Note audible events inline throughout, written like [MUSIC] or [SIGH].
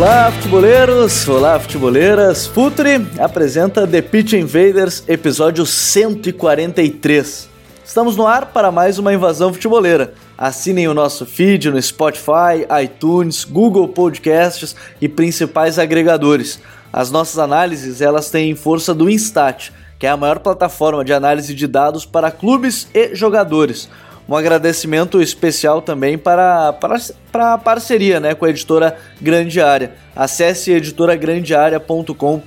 Olá, futeboleiros! Olá, futeboleiras! Futuri apresenta The Pitch Invaders, episódio 143. Estamos no ar para mais uma invasão futeboleira. Assinem o nosso feed no Spotify, iTunes, Google Podcasts e principais agregadores. As nossas análises elas têm força do Instat, que é a maior plataforma de análise de dados para clubes e jogadores um agradecimento especial também para, para, para a parceria né, com a editora Grande Área. Acesse editoragrandearea.com.br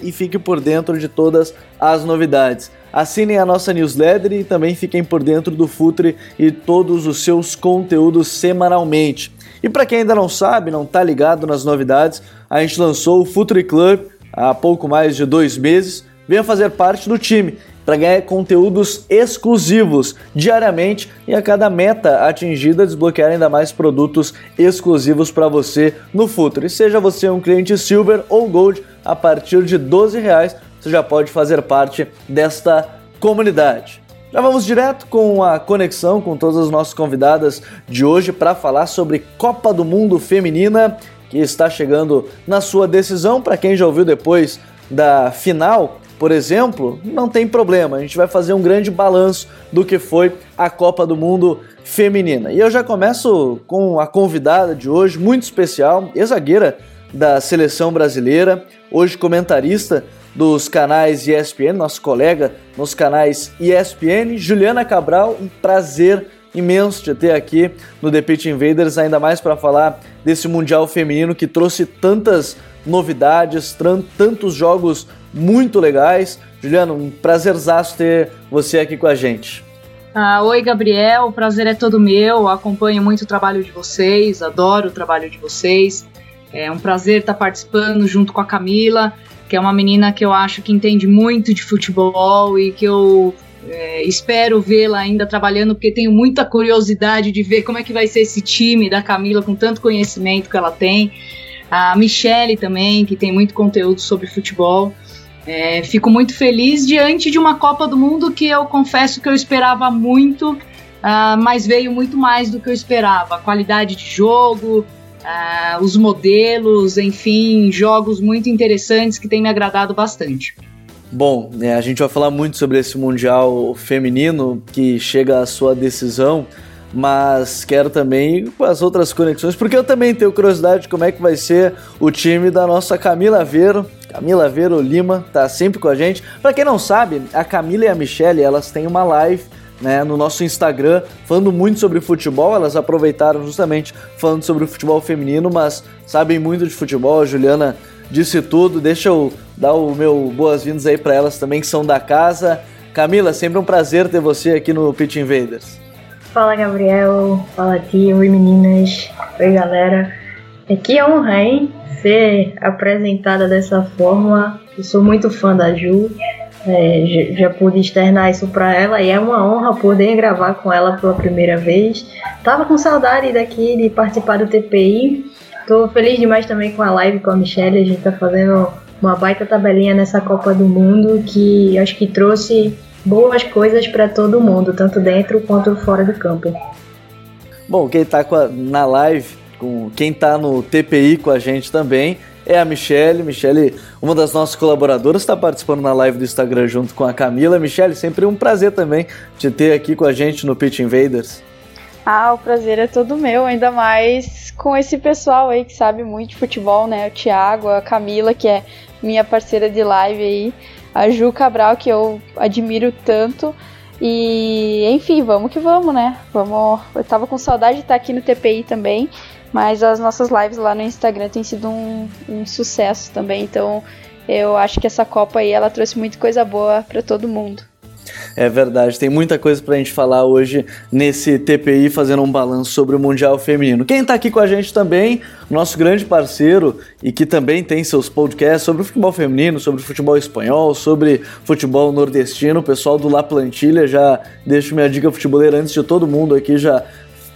e fique por dentro de todas as novidades. Assinem a nossa newsletter e também fiquem por dentro do Futre e todos os seus conteúdos semanalmente. E para quem ainda não sabe, não está ligado nas novidades, a gente lançou o Futre Club há pouco mais de dois meses. Venha fazer parte do time para ganhar conteúdos exclusivos diariamente e a cada meta atingida desbloquear ainda mais produtos exclusivos para você no futuro. E seja você um cliente Silver ou Gold, a partir de 12 reais você já pode fazer parte desta comunidade. Já vamos direto com a conexão com todas as nossas convidadas de hoje para falar sobre Copa do Mundo Feminina, que está chegando na sua decisão. Para quem já ouviu depois da final, por exemplo, não tem problema, a gente vai fazer um grande balanço do que foi a Copa do Mundo feminina. E eu já começo com a convidada de hoje, muito especial, ex-zagueira da seleção brasileira, hoje comentarista dos canais ESPN, nosso colega nos canais ESPN, Juliana Cabral, um prazer imenso te ter aqui no The Pitch Invaders, ainda mais para falar desse Mundial Feminino que trouxe tantas novidades, tantos jogos muito legais. Juliano, um prazerzaço ter você aqui com a gente. Ah, oi, Gabriel, o prazer é todo meu. Acompanho muito o trabalho de vocês, adoro o trabalho de vocês. É um prazer estar participando junto com a Camila, que é uma menina que eu acho que entende muito de futebol e que eu é, espero vê-la ainda trabalhando, porque tenho muita curiosidade de ver como é que vai ser esse time da Camila com tanto conhecimento que ela tem. A Michele também, que tem muito conteúdo sobre futebol. É, fico muito feliz diante de uma Copa do Mundo que eu confesso que eu esperava muito, uh, mas veio muito mais do que eu esperava. A qualidade de jogo, uh, os modelos, enfim, jogos muito interessantes que têm me agradado bastante. Bom, é, a gente vai falar muito sobre esse Mundial feminino que chega à sua decisão, mas quero também as outras conexões, porque eu também tenho curiosidade de como é que vai ser o time da nossa Camila Vero, Camila Vero Lima tá sempre com a gente. Para quem não sabe, a Camila e a Michelle, elas têm uma live né, no nosso Instagram falando muito sobre futebol. Elas aproveitaram justamente falando sobre o futebol feminino, mas sabem muito de futebol. A Juliana disse tudo. Deixa eu dar o meu boas-vindas aí para elas também que são da casa. Camila, sempre um prazer ter você aqui no Pitch Invaders. Fala Gabriel, fala tio, oi meninas, oi galera. É que honra, hein? ser apresentada dessa forma. Eu sou muito fã da Ju, é, já, já, pude externar isso para ela e é uma honra poder gravar com ela pela primeira vez. Tava com saudade daqui de participar do TPI. Tô feliz demais também com a live com a Michelle. A gente tá fazendo uma baita tabelinha nessa Copa do Mundo que acho que trouxe boas coisas para todo mundo, tanto dentro quanto fora do campo. Bom, quem tá na live com quem está no TPI com a gente também é a Michelle. Michelle, uma das nossas colaboradoras, está participando na live do Instagram junto com a Camila. Michelle, sempre um prazer também te ter aqui com a gente no Pitch Invaders. Ah, o prazer é todo meu, ainda mais com esse pessoal aí que sabe muito de futebol, né? O Thiago, a Camila, que é minha parceira de live aí, a Ju Cabral, que eu admiro tanto. E enfim, vamos que vamos, né? Vamos. Eu tava com saudade de estar aqui no TPI também. Mas as nossas lives lá no Instagram têm sido um, um sucesso também, então eu acho que essa Copa aí ela trouxe muita coisa boa para todo mundo. É verdade, tem muita coisa pra gente falar hoje nesse TPI, fazendo um balanço sobre o Mundial Feminino. Quem tá aqui com a gente também, nosso grande parceiro e que também tem seus podcasts sobre o futebol feminino, sobre o futebol espanhol, sobre futebol nordestino, o pessoal do La Plantilha, já deixo minha dica futeboleira antes de todo mundo aqui, já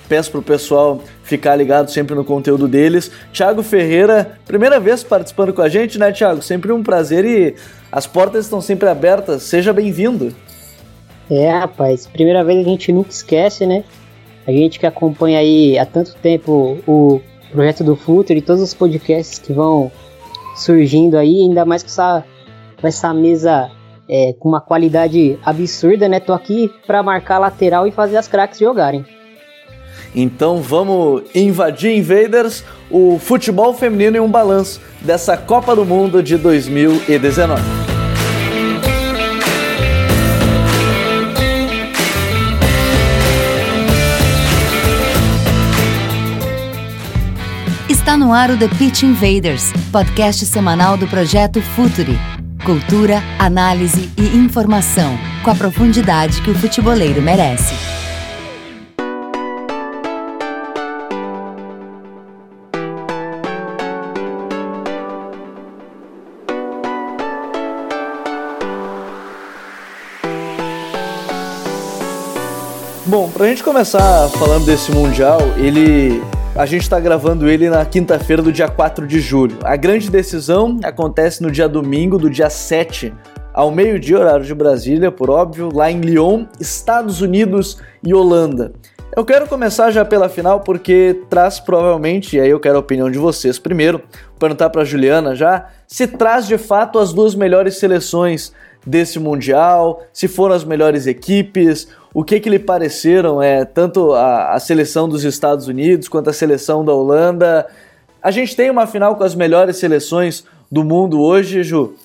peço pro pessoal ficar ligado sempre no conteúdo deles. Thiago Ferreira, primeira vez participando com a gente, né, Thiago? Sempre um prazer e as portas estão sempre abertas. Seja bem-vindo. É, rapaz, primeira vez a gente nunca esquece, né? A gente que acompanha aí há tanto tempo o projeto do Futuro e todos os podcasts que vão surgindo aí, ainda mais com essa, com essa mesa é, com uma qualidade absurda, né? Tô aqui para marcar lateral e fazer as craques jogarem. Então vamos invadir Invaders, o futebol feminino em um balanço dessa Copa do Mundo de 2019. Está no ar o The Pitch Invaders, podcast semanal do projeto Futuri. Cultura, análise e informação, com a profundidade que o futeboleiro merece. Pra gente começar falando desse Mundial, ele a gente está gravando ele na quinta-feira do dia 4 de julho. A grande decisão acontece no dia domingo, do dia 7 ao meio-dia, horário de Brasília, por óbvio, lá em Lyon, Estados Unidos e Holanda. Eu quero começar já pela final porque traz provavelmente, e aí eu quero a opinião de vocês primeiro, perguntar para Juliana já, se traz de fato as duas melhores seleções desse mundial, se foram as melhores equipes, o que que lhe pareceram é tanto a, a seleção dos Estados Unidos quanto a seleção da Holanda. A gente tem uma final com as melhores seleções do mundo hoje, Ju?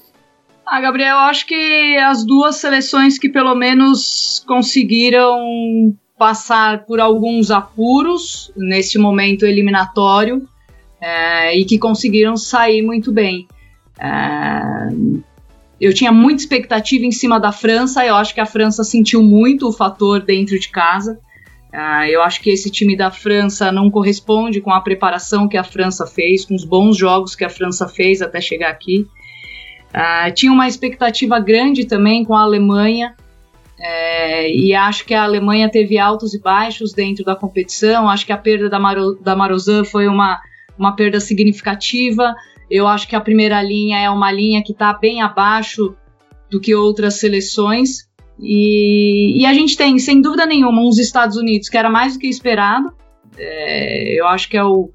Ah, Gabriel, acho que as duas seleções que pelo menos conseguiram passar por alguns apuros nesse momento eliminatório é, e que conseguiram sair muito bem. É, eu tinha muita expectativa em cima da França, eu acho que a França sentiu muito o fator dentro de casa. Uh, eu acho que esse time da França não corresponde com a preparação que a França fez, com os bons jogos que a França fez até chegar aqui. Uh, tinha uma expectativa grande também com a Alemanha, é, e acho que a Alemanha teve altos e baixos dentro da competição. Acho que a perda da, Maro, da Marozan foi uma, uma perda significativa. Eu acho que a primeira linha é uma linha que está bem abaixo do que outras seleções. E, e, a gente tem, sem dúvida nenhuma, uns Estados Unidos que era mais do que esperado. É, eu acho que é o,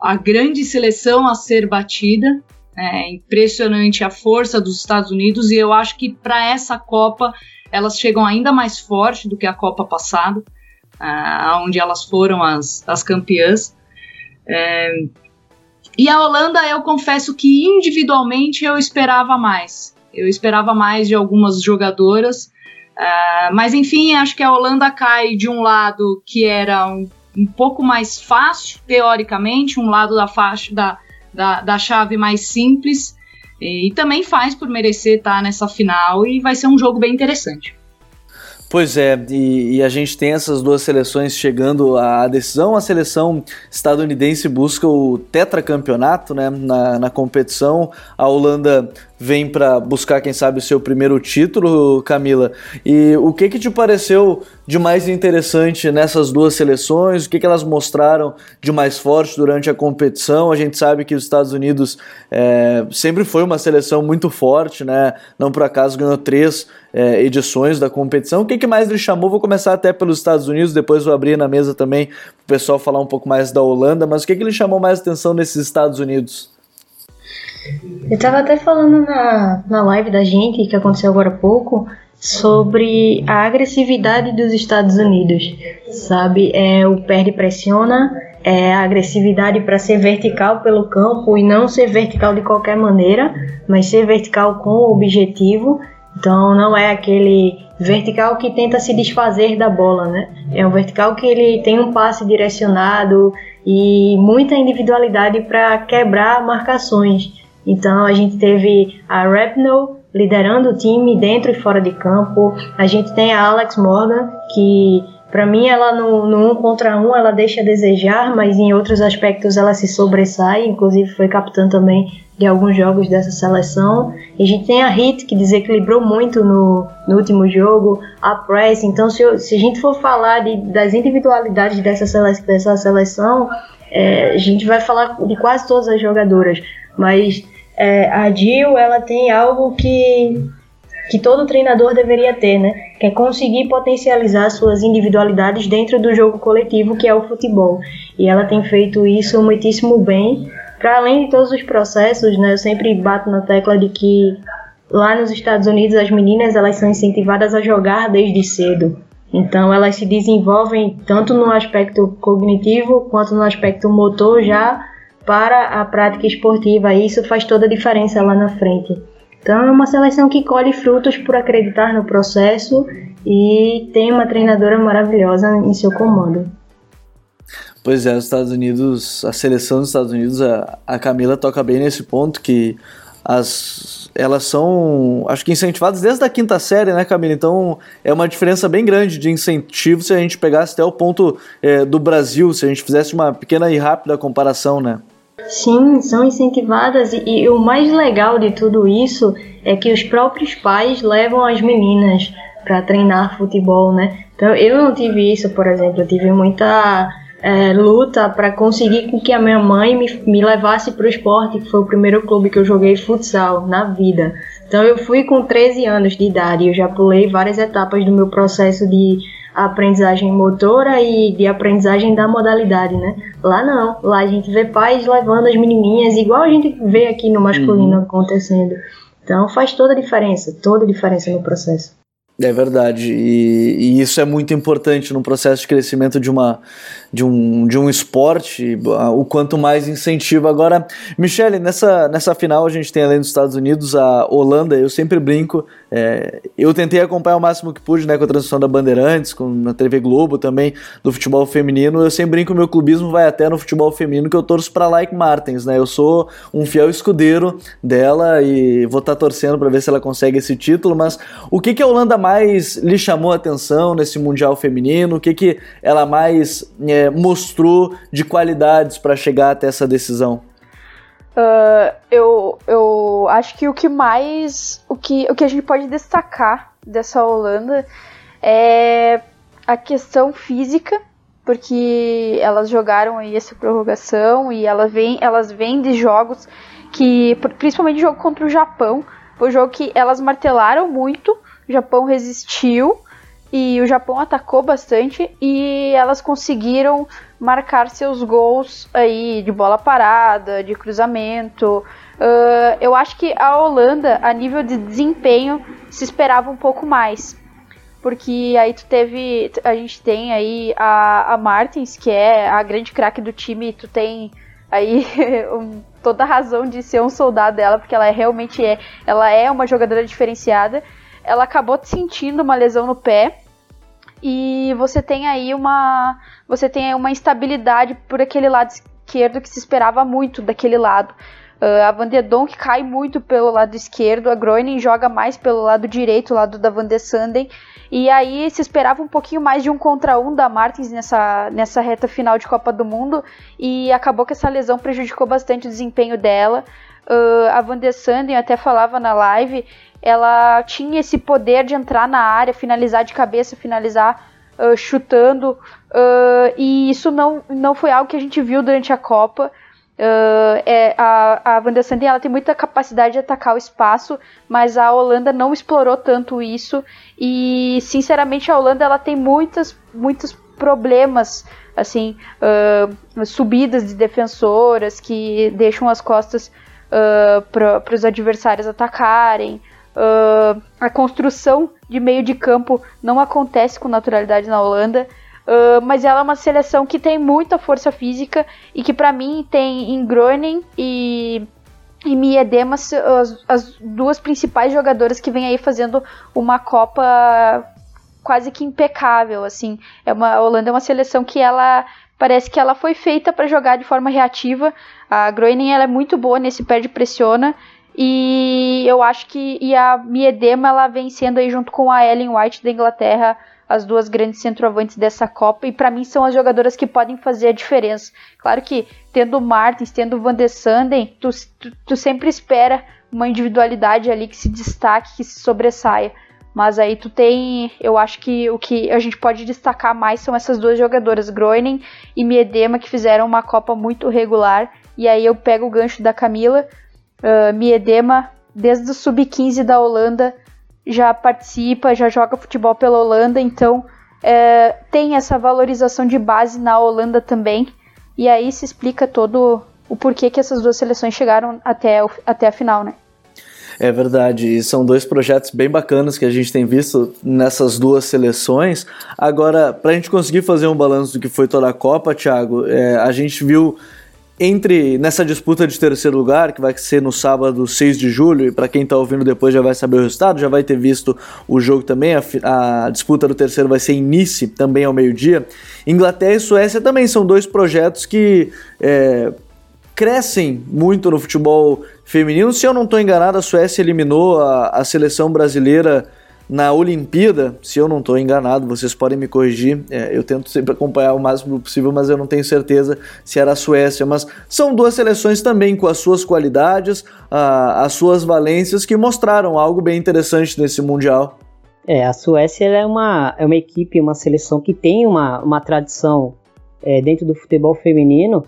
a grande seleção a ser batida. É impressionante a força dos Estados Unidos e eu acho que para essa Copa elas chegam ainda mais forte do que a Copa passada, uh, onde elas foram as, as campeãs. É, e a Holanda, eu confesso que individualmente eu esperava mais. Eu esperava mais de algumas jogadoras. Uh, mas enfim, acho que a Holanda cai de um lado que era um, um pouco mais fácil, teoricamente, um lado da faixa da, da, da chave mais simples. E, e também faz por merecer estar nessa final e vai ser um jogo bem interessante. Pois é, e, e, a gente tem essas duas seleções chegando à decisão. A seleção estadunidense busca o tetracampeonato né, na, na competição. A Holanda vem para buscar, quem sabe, o seu primeiro título, Camila. E o que, que te pareceu de mais interessante nessas duas seleções? O que, que elas mostraram de mais forte durante a competição? A gente sabe que os Estados Unidos é, sempre foi uma seleção muito forte, né? Não por acaso ganhou três é, edições da competição. O que, que mais lhe chamou? Vou começar até pelos Estados Unidos, depois vou abrir na mesa também para o pessoal falar um pouco mais da Holanda. Mas o que, que lhe chamou mais atenção nesses Estados Unidos? Eu tava até falando na, na live da gente, que aconteceu agora há pouco, sobre a agressividade dos Estados Unidos, sabe? É o perde pressiona, é a agressividade para ser vertical pelo campo e não ser vertical de qualquer maneira, mas ser vertical com objetivo. Então não é aquele vertical que tenta se desfazer da bola, né? É um vertical que ele tem um passe direcionado e muita individualidade para quebrar marcações. Então a gente teve a Rapnoe liderando o time dentro e fora de campo. A gente tem a Alex Morgan, que para mim ela no, no um contra um ela deixa a desejar, mas em outros aspectos ela se sobressai, inclusive foi capitã também de alguns jogos dessa seleção. E a gente tem a Hit, que desequilibrou muito no, no último jogo, a Press. Então, se, se a gente for falar de, das individualidades dessa, sele, dessa seleção, é, a gente vai falar de quase todas as jogadoras. Mas é, a Jill, ela tem algo que, que todo treinador deveria ter, né? Que é conseguir potencializar suas individualidades dentro do jogo coletivo, que é o futebol. E ela tem feito isso muitíssimo bem para além de todos os processos, né, eu sempre bato na tecla de que lá nos Estados Unidos as meninas elas são incentivadas a jogar desde cedo. Então elas se desenvolvem tanto no aspecto cognitivo quanto no aspecto motor já para a prática esportiva. E isso faz toda a diferença lá na frente. Então é uma seleção que colhe frutos por acreditar no processo e tem uma treinadora maravilhosa em seu comando. Pois é, os Estados Unidos, a seleção dos Estados Unidos, a, a Camila toca bem nesse ponto que as elas são, acho que incentivadas desde a quinta série, né, Camila? Então é uma diferença bem grande de incentivo se a gente pegasse até o ponto é, do Brasil, se a gente fizesse uma pequena e rápida comparação, né? Sim, são incentivadas e, e o mais legal de tudo isso é que os próprios pais levam as meninas para treinar futebol, né? Então eu não tive isso, por exemplo, eu tive muita é, luta para conseguir que a minha mãe me, me levasse para o esporte, que foi o primeiro clube que eu joguei futsal na vida. Então eu fui com 13 anos de idade, eu já pulei várias etapas do meu processo de aprendizagem motora e de aprendizagem da modalidade, né? Lá não, lá a gente vê pais levando as menininhas, igual a gente vê aqui no masculino uhum. acontecendo. Então faz toda a diferença, toda a diferença no processo. É verdade, e, e, isso é muito importante no processo de crescimento de, uma, de, um, de um esporte, o quanto mais incentivo. Agora, Michele, nessa, nessa final a gente tem além dos Estados Unidos a Holanda, eu sempre brinco, é, eu tentei acompanhar o máximo que pude né, com a transmissão da Bandeirantes, com, na TV Globo também, do futebol feminino, eu sempre brinco que o meu clubismo vai até no futebol feminino, que eu torço para Like Martins, né, eu sou um fiel escudeiro dela e vou estar tá torcendo para ver se ela consegue esse título, mas o que, que a Holanda mais lhe chamou a atenção nesse Mundial Feminino? O que, que ela mais é, mostrou de qualidades para chegar até essa decisão? Uh, eu, eu acho que o que mais. O que, o que a gente pode destacar dessa Holanda é a questão física, porque elas jogaram aí essa prorrogação e elas vêm, elas vêm de jogos que. Principalmente jogo contra o Japão. Foi um jogo que elas martelaram muito o Japão resistiu e o Japão atacou bastante e elas conseguiram marcar seus gols aí de bola parada, de cruzamento. Uh, eu acho que a Holanda, a nível de desempenho, se esperava um pouco mais. Porque aí tu teve. A gente tem aí a, a Martins, que é a grande craque do time, tu tem aí [LAUGHS] um, toda a razão de ser um soldado dela, porque ela é, realmente é. Ela é uma jogadora diferenciada ela acabou sentindo uma lesão no pé e você tem aí uma você tem uma instabilidade por aquele lado esquerdo que se esperava muito daquele lado. Uh, a Van de Donk cai muito pelo lado esquerdo, a Groening joga mais pelo lado direito, lado da Van de Sanden, e aí se esperava um pouquinho mais de um contra um da Martins nessa, nessa reta final de Copa do Mundo, e acabou que essa lesão prejudicou bastante o desempenho dela. Uh, a Van até falava na live ela tinha esse poder de entrar na área, finalizar de cabeça, finalizar uh, chutando, uh, e isso não, não foi algo que a gente viu durante a Copa. É, a, a Van ela tem muita capacidade de atacar o espaço, mas a Holanda não explorou tanto isso e sinceramente a Holanda ela tem muitas, muitos problemas assim subidas de defensoras que deixam as costas uh, para os adversários atacarem Uh, a construção de meio de campo não acontece com naturalidade na Holanda, uh, mas ela é uma seleção que tem muita força física e que para mim tem em Groening e e Mia Demas as, as, duas principais jogadoras que vêm aí fazendo uma Copa quase que impecável, assim. É uma a Holanda é uma seleção que ela parece que ela foi feita para jogar de forma reativa. A Groening ela é muito boa nesse perde pressiona E eu acho que e a Miedema ela vem sendo aí junto com a Ellen White da Inglaterra as duas grandes centroavantes dessa Copa e para mim são as jogadoras que podem fazer a diferença. Claro que tendo o Martins, tendo o Van der Sanden, tu, tu, tu sempre espera uma individualidade ali que se destaque, que se sobressaia. Mas aí tu tem, eu acho que o que a gente pode destacar mais são essas duas jogadoras, Groening e Miedema, que fizeram uma Copa muito regular. E aí eu pego o gancho da Camila. Uh, Miedema, desde o sub-15 da Holanda, já participa, já joga futebol pela Holanda, então é, tem essa valorização de base na Holanda também. E aí se explica todo o porquê que essas duas seleções chegaram até, até a final, né? É verdade, e são dois projetos bem bacanas que a gente tem visto nessas duas seleções. Agora, para a gente conseguir fazer um balanço do que foi toda a Copa, Thiago, é, a gente viu entre nessa disputa de terceiro lugar, que vai ser no sábado 6 de julho, e para quem está ouvindo depois já vai saber o resultado, já vai ter visto o jogo também. A, a disputa do terceiro vai ser em Nice, também ao meio-dia. Inglaterra e Suécia também são dois projetos que. É, crescem muito no futebol feminino. Se eu não estou enganado, a Suécia eliminou a, a seleção brasileira na Olimpíada, se eu não estou enganado, vocês podem me corrigir. É, eu tento sempre acompanhar o máximo possível, mas eu não tenho certeza se era a Suécia. Mas são duas seleções também com as suas qualidades, a, as suas valências, que mostraram algo bem interessante nesse Mundial. É, a Suécia é uma, é uma equipe, uma seleção que tem uma, uma tradição é, dentro do futebol feminino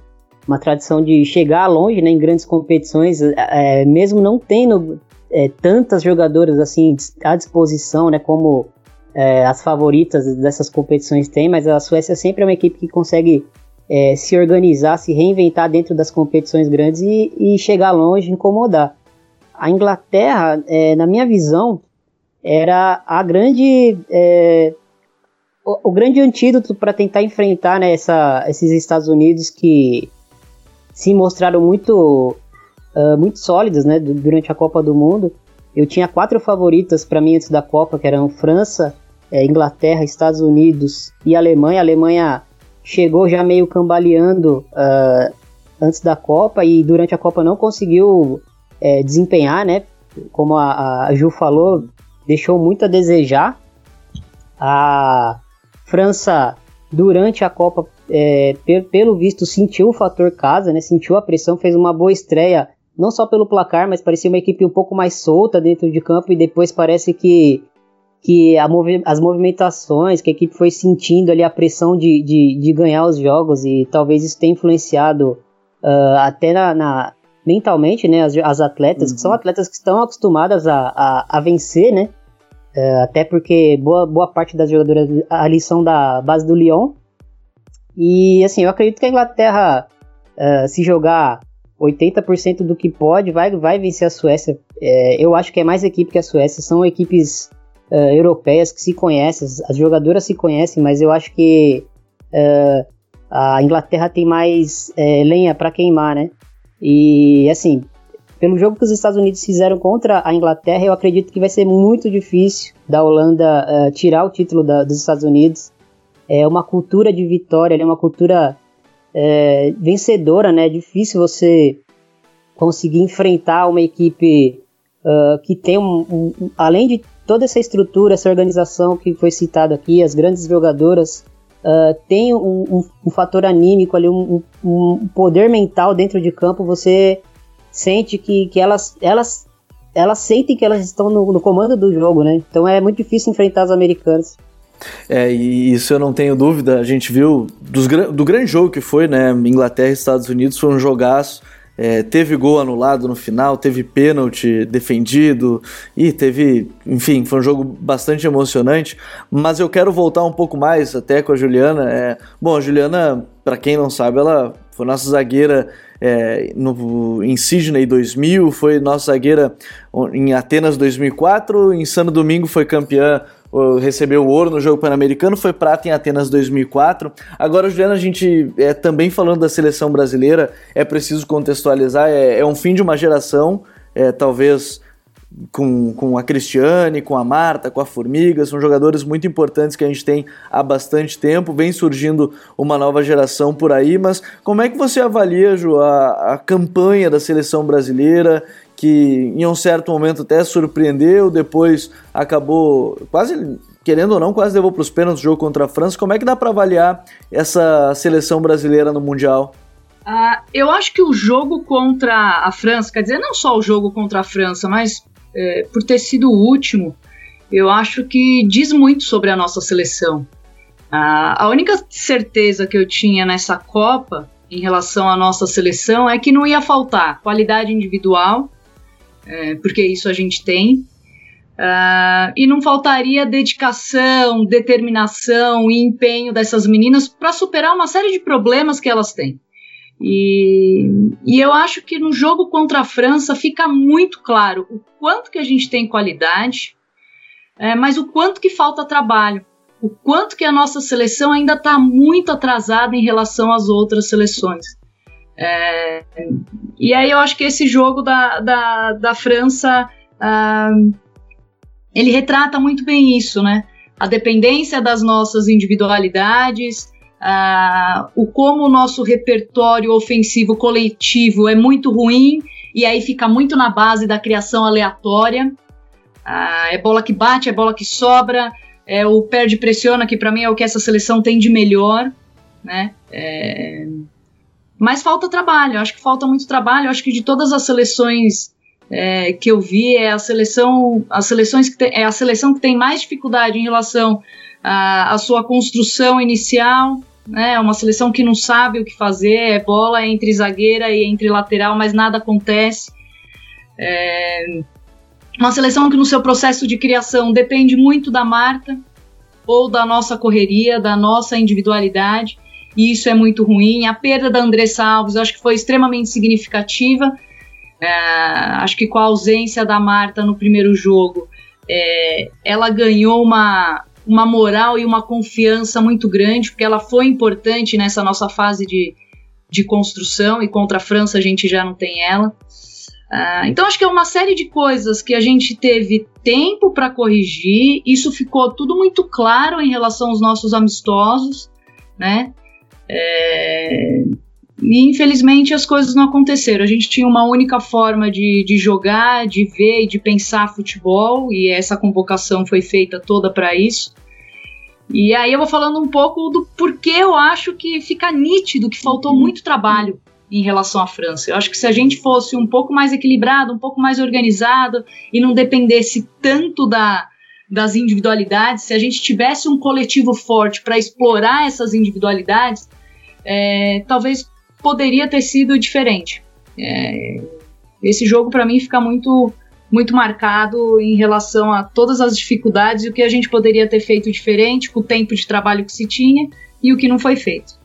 uma tradição de chegar longe né, em grandes competições, é, mesmo não tendo é, tantas jogadoras assim à disposição, né, como é, as favoritas dessas competições têm, mas a Suécia sempre é uma equipe que consegue se organizar, se reinventar dentro das competições grandes e, e chegar longe, incomodar. A Inglaterra, na minha visão, era a grande o, o, grande antídoto para tentar enfrentar né, essa, esses Estados Unidos que se mostraram muito, uh, muito sólidas né, durante a Copa do Mundo. Eu tinha quatro favoritas para mim antes da Copa, que eram França, é, Inglaterra, Estados Unidos e Alemanha. A Alemanha chegou já meio cambaleando uh, antes da Copa e durante a Copa não conseguiu é, desempenhar, né? Como a, a Ju falou, deixou muito a desejar. A França durante a Copa é, pelo visto, sentiu o fator casa, né? Sentiu a pressão, fez uma boa estreia, não só pelo placar, mas parecia uma equipe um pouco mais solta dentro de campo e depois parece que que movi as movimentações, que a equipe foi sentindo ali a pressão de, de, de ganhar os jogos e talvez isso tenha influenciado uh, até na, na, mentalmente, né, as, as atletas, uhum. que são atletas que estão acostumadas a, a, a vencer, né, uh, até porque boa, boa parte das jogadoras ali são da base do Lyon, e assim, eu acredito que a Inglaterra, uh, se jogar 80% do que pode, vai, vai vencer a Suécia. É, eu acho que é mais equipe que a Suécia. São equipes uh, europeias que se conhecem, as jogadoras se conhecem, mas eu acho que uh, a Inglaterra tem mais é, lenha para queimar, né? E assim, pelo jogo que os Estados Unidos fizeram contra a Inglaterra, eu acredito que vai ser muito difícil da Holanda uh, tirar o título da, dos Estados Unidos é uma cultura de vitória, é uma cultura é, vencedora, né? É difícil você conseguir enfrentar uma equipe uh, que tem um, um, além de toda essa estrutura, essa organização que foi citada aqui, as grandes jogadoras uh, tem um, um, fator anímico ali, um, poder mental dentro de campo. Você sente que, que elas, elas, elas sentem que elas estão no, no comando do jogo, né? Então é muito difícil enfrentar os americanos. É, e isso eu não tenho dúvida. A gente viu dos, do grande jogo que foi, né? Inglaterra e Estados Unidos foi um jogaço. É, teve gol anulado no final, teve pênalti defendido e teve, enfim, foi um jogo bastante emocionante. Mas eu quero voltar um pouco mais até com a Juliana. É, bom, a Juliana, para quem não sabe, ela foi nossa zagueira é, no, em Sydney 2000, foi nossa zagueira em Atenas 2004, em Sano Domingo foi campeã recebeu ouro no jogo pan-americano, foi prata em Atenas 2004. Agora, Juliana, a gente é, também falando da seleção brasileira, é preciso contextualizar, é, é um fim de uma geração, é, talvez com, com a Cristiane, com a Marta, com a Formiga, são jogadores muito importantes que a gente tem há bastante tempo, vem surgindo uma nova geração por aí, mas como é que você avalia, Ju, a, a campanha da seleção brasileira que em um certo momento até surpreendeu, depois acabou quase querendo ou não, quase levou para os pênaltis o jogo contra a França. Como é que dá para avaliar essa seleção brasileira no Mundial? Uh, eu acho que o jogo contra a França, quer dizer, não só o jogo contra a França, mas é, por ter sido o último, eu acho que diz muito sobre a nossa seleção. Uh, a única certeza que eu tinha nessa Copa em relação à nossa seleção é que não ia faltar qualidade individual, é, porque isso a gente tem, Uh, e não faltaria dedicação, determinação e empenho dessas meninas para superar uma série de problemas que elas têm. E, e, eu acho que no jogo contra a França fica muito claro o quanto que a gente tem qualidade, é, mas o quanto que falta trabalho, o quanto que a nossa seleção ainda está muito atrasada em relação às outras seleções. É, e aí eu acho que esse jogo da, da, da França uh, ele retrata muito bem isso, né? A dependência das nossas individualidades, uh, o como o nosso repertório ofensivo coletivo é muito ruim e aí fica muito na base da criação aleatória. Uh, é bola que bate, é bola que sobra, é o perde pressiona, que para mim é o que essa seleção tem de melhor, né? É... Mas falta trabalho, acho que falta muito trabalho, acho que de todas as seleções é, que eu vi é a seleção, as seleções que tem, é a seleção que tem mais dificuldade em relação à, à sua construção inicial, né? É uma seleção que não sabe o que fazer, é bola entre zagueira e entre lateral, mas nada acontece. É, uma seleção que no seu processo de criação depende muito da Marta ou da nossa correria, da nossa individualidade, e isso é muito ruim. A perda da Andressa Alves acho que foi extremamente significativa é, acho que com a ausência da Marta no primeiro jogo, é, ela ganhou uma, uma moral e uma confiança muito grande, porque ela foi importante nessa nossa fase de, de construção, e contra a França a gente já não tem ela. Uh, então acho que é uma série de coisas que a gente teve tempo para corrigir. Isso ficou tudo muito claro em relação aos nossos amistosos, né? É, e infelizmente as coisas não aconteceram. A gente tinha uma única forma de, de jogar, de ver e de pensar futebol, e essa convocação foi feita toda para isso. E aí eu vou falando um pouco do porquê eu acho que fica nítido que faltou uhum. muito trabalho em relação à França. Eu acho que se a gente fosse um pouco mais equilibrado, um pouco mais organizado e não dependesse tanto da, das individualidades, se a gente tivesse um coletivo forte para explorar essas individualidades, é, talvez poderia ter sido diferente. É, esse jogo para mim fica muito muito marcado em relação a todas as dificuldades e o que a gente poderia ter feito diferente com o tempo de trabalho que se tinha e o que não foi feito.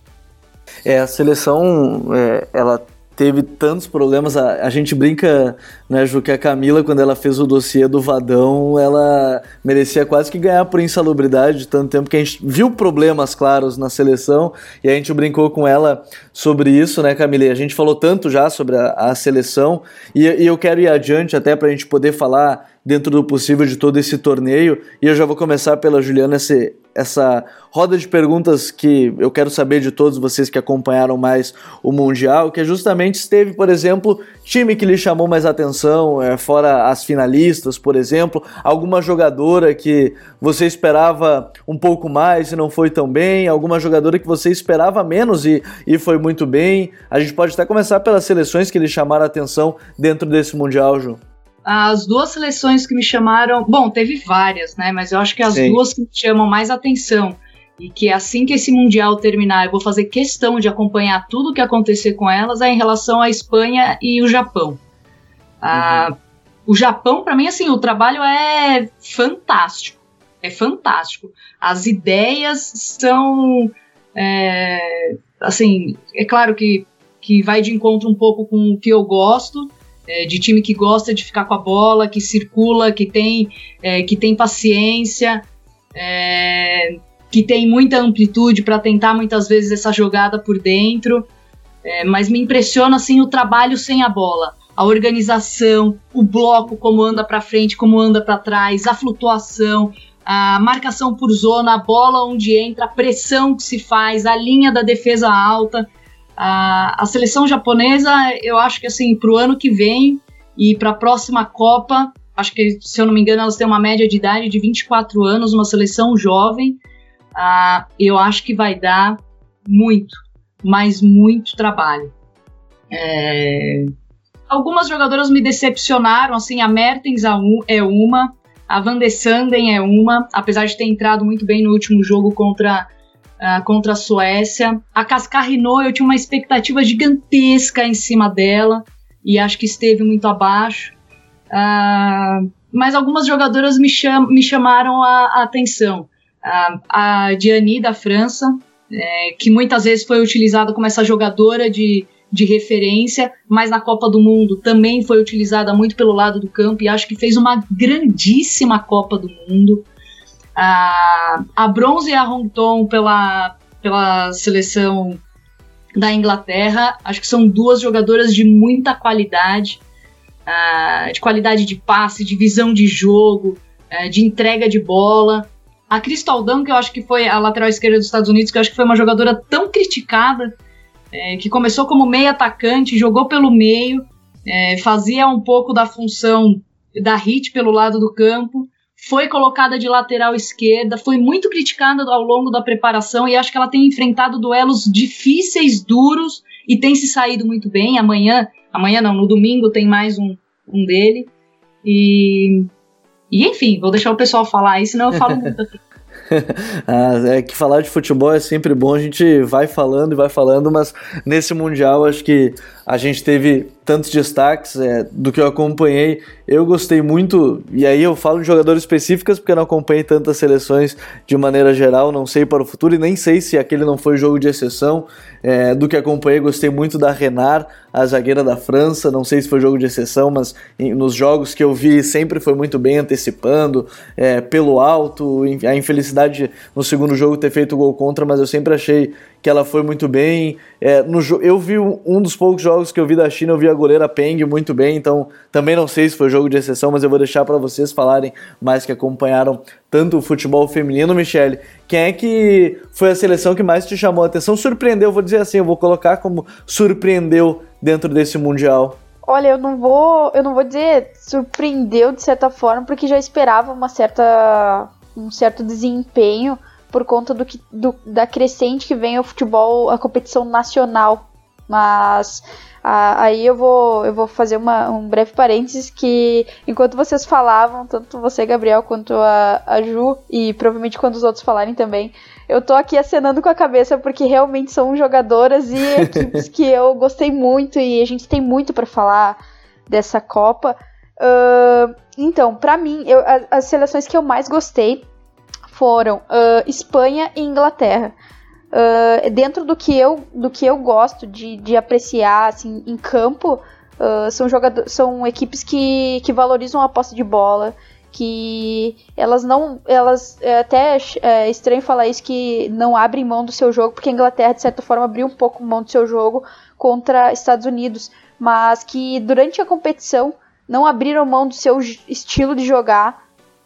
É, a seleção, é, ela teve tantos problemas. A, a, gente brinca, né, Ju, que a Camila, quando ela fez o dossiê do Vadão, ela merecia quase que ganhar por insalubridade de tanto tempo que a gente viu problemas claros na seleção e a gente brincou com ela sobre isso, né, Camila? E a gente falou tanto já sobre a, a seleção e, e, eu quero ir adiante até para a gente poder falar dentro do possível de todo esse torneio e eu já vou começar pela Juliana esse, essa roda de perguntas que eu quero saber de todos vocês que acompanharam mais o Mundial, que é justamente se teve, por exemplo, time que lhe chamou mais atenção, é, fora as finalistas, por exemplo, alguma jogadora que você esperava um pouco mais e não foi tão bem, alguma jogadora que você esperava menos e, e foi muito bem. A gente pode até começar pelas seleções que lhe chamaram atenção dentro desse Mundial, Ju. As duas seleções que me chamaram, bom, teve várias, né? Mas eu acho que as Sim. duas que me chamam mais atenção e que assim que esse mundial terminar, eu vou fazer questão de acompanhar tudo o que acontecer com elas é em relação à Espanha e o Japão. Ah, uhum. o Japão, para mim, assim, o trabalho é fantástico, é fantástico. As ideias são, é, assim, é claro que que vai de encontro um pouco com o que eu gosto, é, de time que gosta de ficar com a bola, que circula, que tem, é, que tem paciência, é, que tem muita amplitude para tentar muitas vezes essa jogada por dentro. É, mas me impressiona assim o trabalho sem a bola, a organização, o bloco como anda para frente, como anda para trás, a flutuação, a marcação por zona, a bola onde entra, a pressão que se faz, a linha da defesa alta. A, a seleção japonesa, eu acho que assim, para o ano que vem, E para a próxima Copa, acho que, se eu não me engano, elas têm uma média de idade de 24 anos, uma seleção jovem. Eu acho que vai dar muito, mas muito trabalho. É... Algumas jogadoras me decepcionaram, assim, a Mertens é uma, a Van de Sanden é uma, apesar de ter entrado muito bem no último jogo contra, uh, contra a Suécia. A Cascarino, eu tinha uma expectativa gigantesca em cima dela, e acho que esteve muito abaixo. Uh, mas algumas jogadoras me, cham me chamaram a, a atenção. Uh, a Diani da França, é, que muitas vezes foi utilizada como essa jogadora de, de referência, mas na Copa do Mundo também foi utilizada muito pelo lado do campo e acho que fez uma grandíssima Copa do Mundo. A, a Bronze e a Hongton pela, pela seleção da Inglaterra, acho que são duas jogadoras de muita qualidade, uh, de qualidade de passe, de visão de jogo, uh, de entrega de bola. A Crystal Dunn, que eu acho que foi a lateral esquerda dos Estados Unidos, que eu acho que foi uma jogadora tão criticada, é, que começou como meio atacante, jogou pelo meio, é, fazia um pouco da função da hit pelo lado do campo, foi colocada de lateral esquerda, foi muito criticada ao longo da preparação e acho que ela tem enfrentado duelos difíceis, duros e tem se saído muito bem. Amanhã, amanhã não, no domingo tem mais um, um dele. E e enfim, vou deixar o pessoal falar aí, senão eu falo muito aqui. [LAUGHS] [LAUGHS] ah, é que falar de futebol é sempre bom, a gente vai falando e vai falando, mas nesse Mundial acho que a gente teve tantos destaques é, do que eu acompanhei. Eu gostei muito, e aí eu falo de jogadores específicos porque eu não acompanhei tantas seleções de maneira geral, não sei para o futuro e nem sei se aquele não foi jogo de exceção. É, do que acompanhei, gostei muito da Renard, a zagueira da França. Não sei se foi jogo de exceção, mas em, nos jogos que eu vi sempre foi muito bem antecipando, é, pelo alto. A infelicidade no segundo jogo ter feito gol contra, mas eu sempre achei que ela foi muito bem. É, no, eu vi um, um, dos poucos jogos que eu vi da China, eu vi a goleira Peng muito bem, então também não sei se foi jogo de exceção, mas eu vou deixar para vocês falarem mais que acompanharam tanto o futebol feminino, Michele. Quem é que foi a seleção que mais te chamou a atenção? Surpreendeu, vou dizer assim, eu vou colocar como surpreendeu dentro desse Mundial. Olha, eu não vou, eu não vou dizer surpreendeu de certa forma, porque já esperava uma certa um certo desempenho por conta do que, do, da crescente que vem o futebol, a competição nacional. Mas aí eu vou, eu vou fazer uma, um breve parênteses que enquanto vocês falavam, tanto você, Gabriel, quanto a, a Ju, e provavelmente quando os outros falarem também, eu tô aqui acenando com a cabeça porque realmente são jogadoras e [LAUGHS] equipes que eu gostei muito e a gente tem muito para falar dessa Copa. Uh, então, para mim, eu, as seleções que eu mais gostei foram uh, Espanha e Inglaterra. Uh, dentro do que eu, do que eu gosto de, de apreciar assim, em campo, uh, são, são equipes que, que valorizam a posse de bola, que elas não. elas é até é estranho falar isso que não abrem mão do seu jogo, porque a Inglaterra, de certa forma, abriu um pouco mão do seu jogo contra Estados Unidos, mas que durante a competição não abriram mão do seu estilo de jogar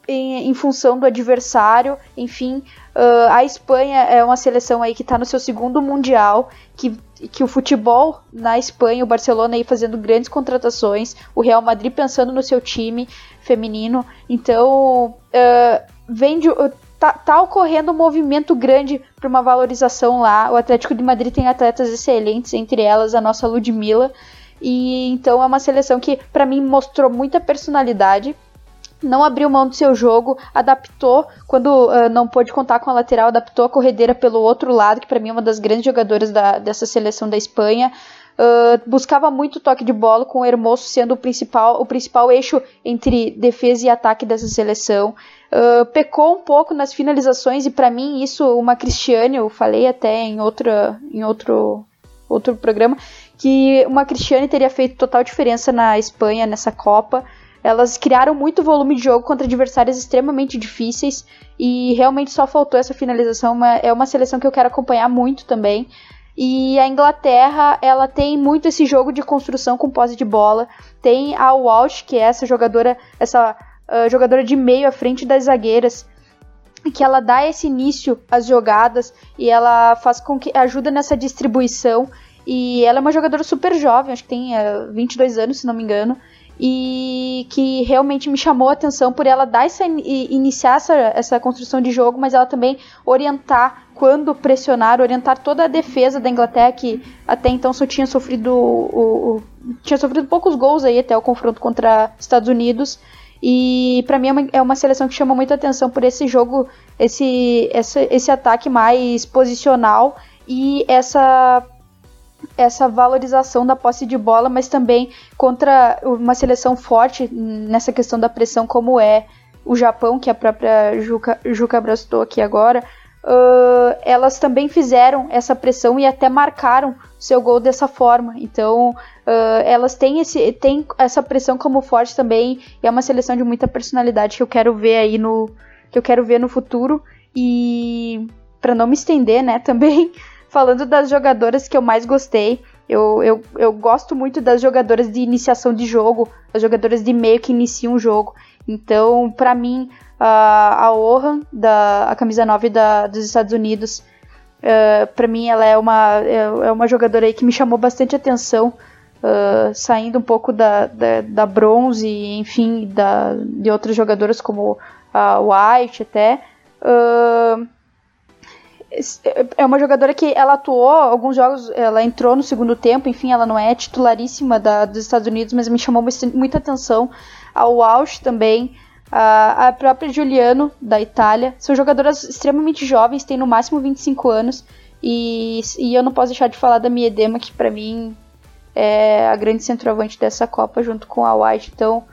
em, em função do adversário. Enfim, uh, a Espanha é uma seleção aí que está no seu segundo mundial, que, que o futebol na Espanha, o Barcelona aí fazendo grandes contratações, o Real Madrid pensando no seu time feminino. Então, uh, vem de, tá, tá, ocorrendo um movimento grande para uma valorização lá. O Atlético de Madrid tem atletas excelentes, entre elas a nossa Ludmilla. E então é uma seleção que para mim mostrou muita personalidade não abriu mão do seu jogo, adaptou, quando uh, não pôde contar com a lateral, adaptou a corredeira pelo outro lado, que para mim é uma das grandes jogadoras da, dessa seleção da Espanha. Uh, buscava muito toque de bola, com o Hermoso sendo o principal, o principal eixo entre defesa e ataque dessa seleção. Uh, pecou um pouco nas finalizações, e para mim isso, uma Cristiane, eu falei até em, outra, em outro, outro programa, que uma Cristiane teria feito total diferença na Espanha nessa Copa. Elas criaram muito volume de jogo contra adversários extremamente difíceis e realmente só faltou essa finalização. é uma seleção que eu quero acompanhar muito também. E a Inglaterra, ela tem muito esse jogo de construção com posse de bola. Tem a Walsh, que é essa jogadora, essa uh, jogadora de meio à frente das zagueiras, que ela dá esse início às jogadas e ela faz com que ajuda nessa distribuição. E ela é uma jogadora super jovem, acho que tem uh, 22 anos, se não me engano. E que realmente me chamou a atenção por ela dar essa, iniciar essa, essa construção de jogo, mas ela também orientar quando pressionar, orientar toda a defesa da Inglaterra, que até então só tinha sofrido o, o tinha sofrido poucos gols aí até o confronto contra Estados Unidos. E para mim é uma, é uma, seleção que chama muita atenção por esse jogo, esse, esse, esse ataque mais posicional e essa essa valorização da posse de bola, mas também contra uma seleção forte nessa questão da pressão, como é o Japão, que a própria Juca, Juca abraçou aqui agora. Uh, elas também fizeram essa pressão e até marcaram seu gol dessa forma. Então, uh, elas têm, esse, têm essa pressão como forte também. E é uma seleção de muita personalidade que eu quero ver aí no que eu quero ver no futuro. E para não me estender, né, [LAUGHS] também falando das jogadoras que eu mais gostei. Eu, eu, eu gosto muito das jogadoras de iniciação de jogo, as jogadoras de meio que iniciam o jogo. Então, para mim, a, a Ohan, da, a camisa 9 da, dos Estados Unidos, uh, para mim ela é uma, é, é, uma jogadora aí que me chamou bastante atenção, uh, saindo um pouco da, da, da bronze, enfim, da, de outras jogadoras como a White até. Uh, é uma jogadora que ela atuou alguns jogos, ela entrou no segundo tempo, enfim, ela não é titularíssima da, dos Estados Unidos, mas me chamou muita atenção. A Walsh também, a, a própria Giuliano, da Itália. São jogadoras extremamente jovens, têm no máximo 25 anos. E, e eu não posso deixar de falar da Miedema, que para mim é a grande centroavante dessa Copa, junto com a White. Então,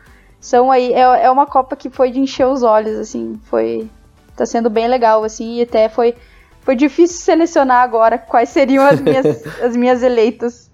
são aí, é, é uma Copa que foi de encher os olhos, assim, foi. tá sendo bem legal, assim, e até foi foi difícil selecionar agora quais seriam as minhas, [LAUGHS] as minhas eleitas.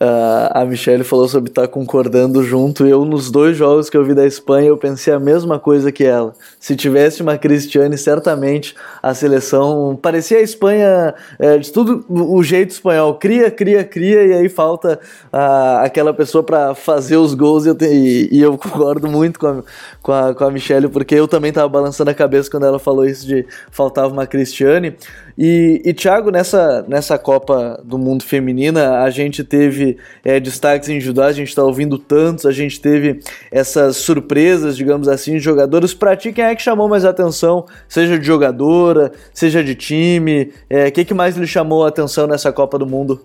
Uh, a Michelle falou sobre estar tá concordando junto. Eu, nos dois jogos que eu vi da Espanha, eu pensei a mesma coisa que ela. Se tivesse uma Cristiane, certamente a seleção parecia a Espanha é, de tudo o jeito espanhol: cria, cria, cria, e aí falta uh, aquela pessoa para fazer os gols. E eu, te, e, e eu, concordo muito com a, com, a, com a Michelle, porque eu também estava balançando a cabeça quando ela falou isso de faltava uma Cristiane. E, e Thiago, nessa, nessa Copa do Mundo Feminina, a gente teve é, destaques em judô, a gente está ouvindo tantos, a gente teve essas surpresas, digamos assim, de jogadores. Para ti, quem é que chamou mais atenção, seja de jogadora, seja de time? O é, que, que mais lhe chamou a atenção nessa Copa do Mundo?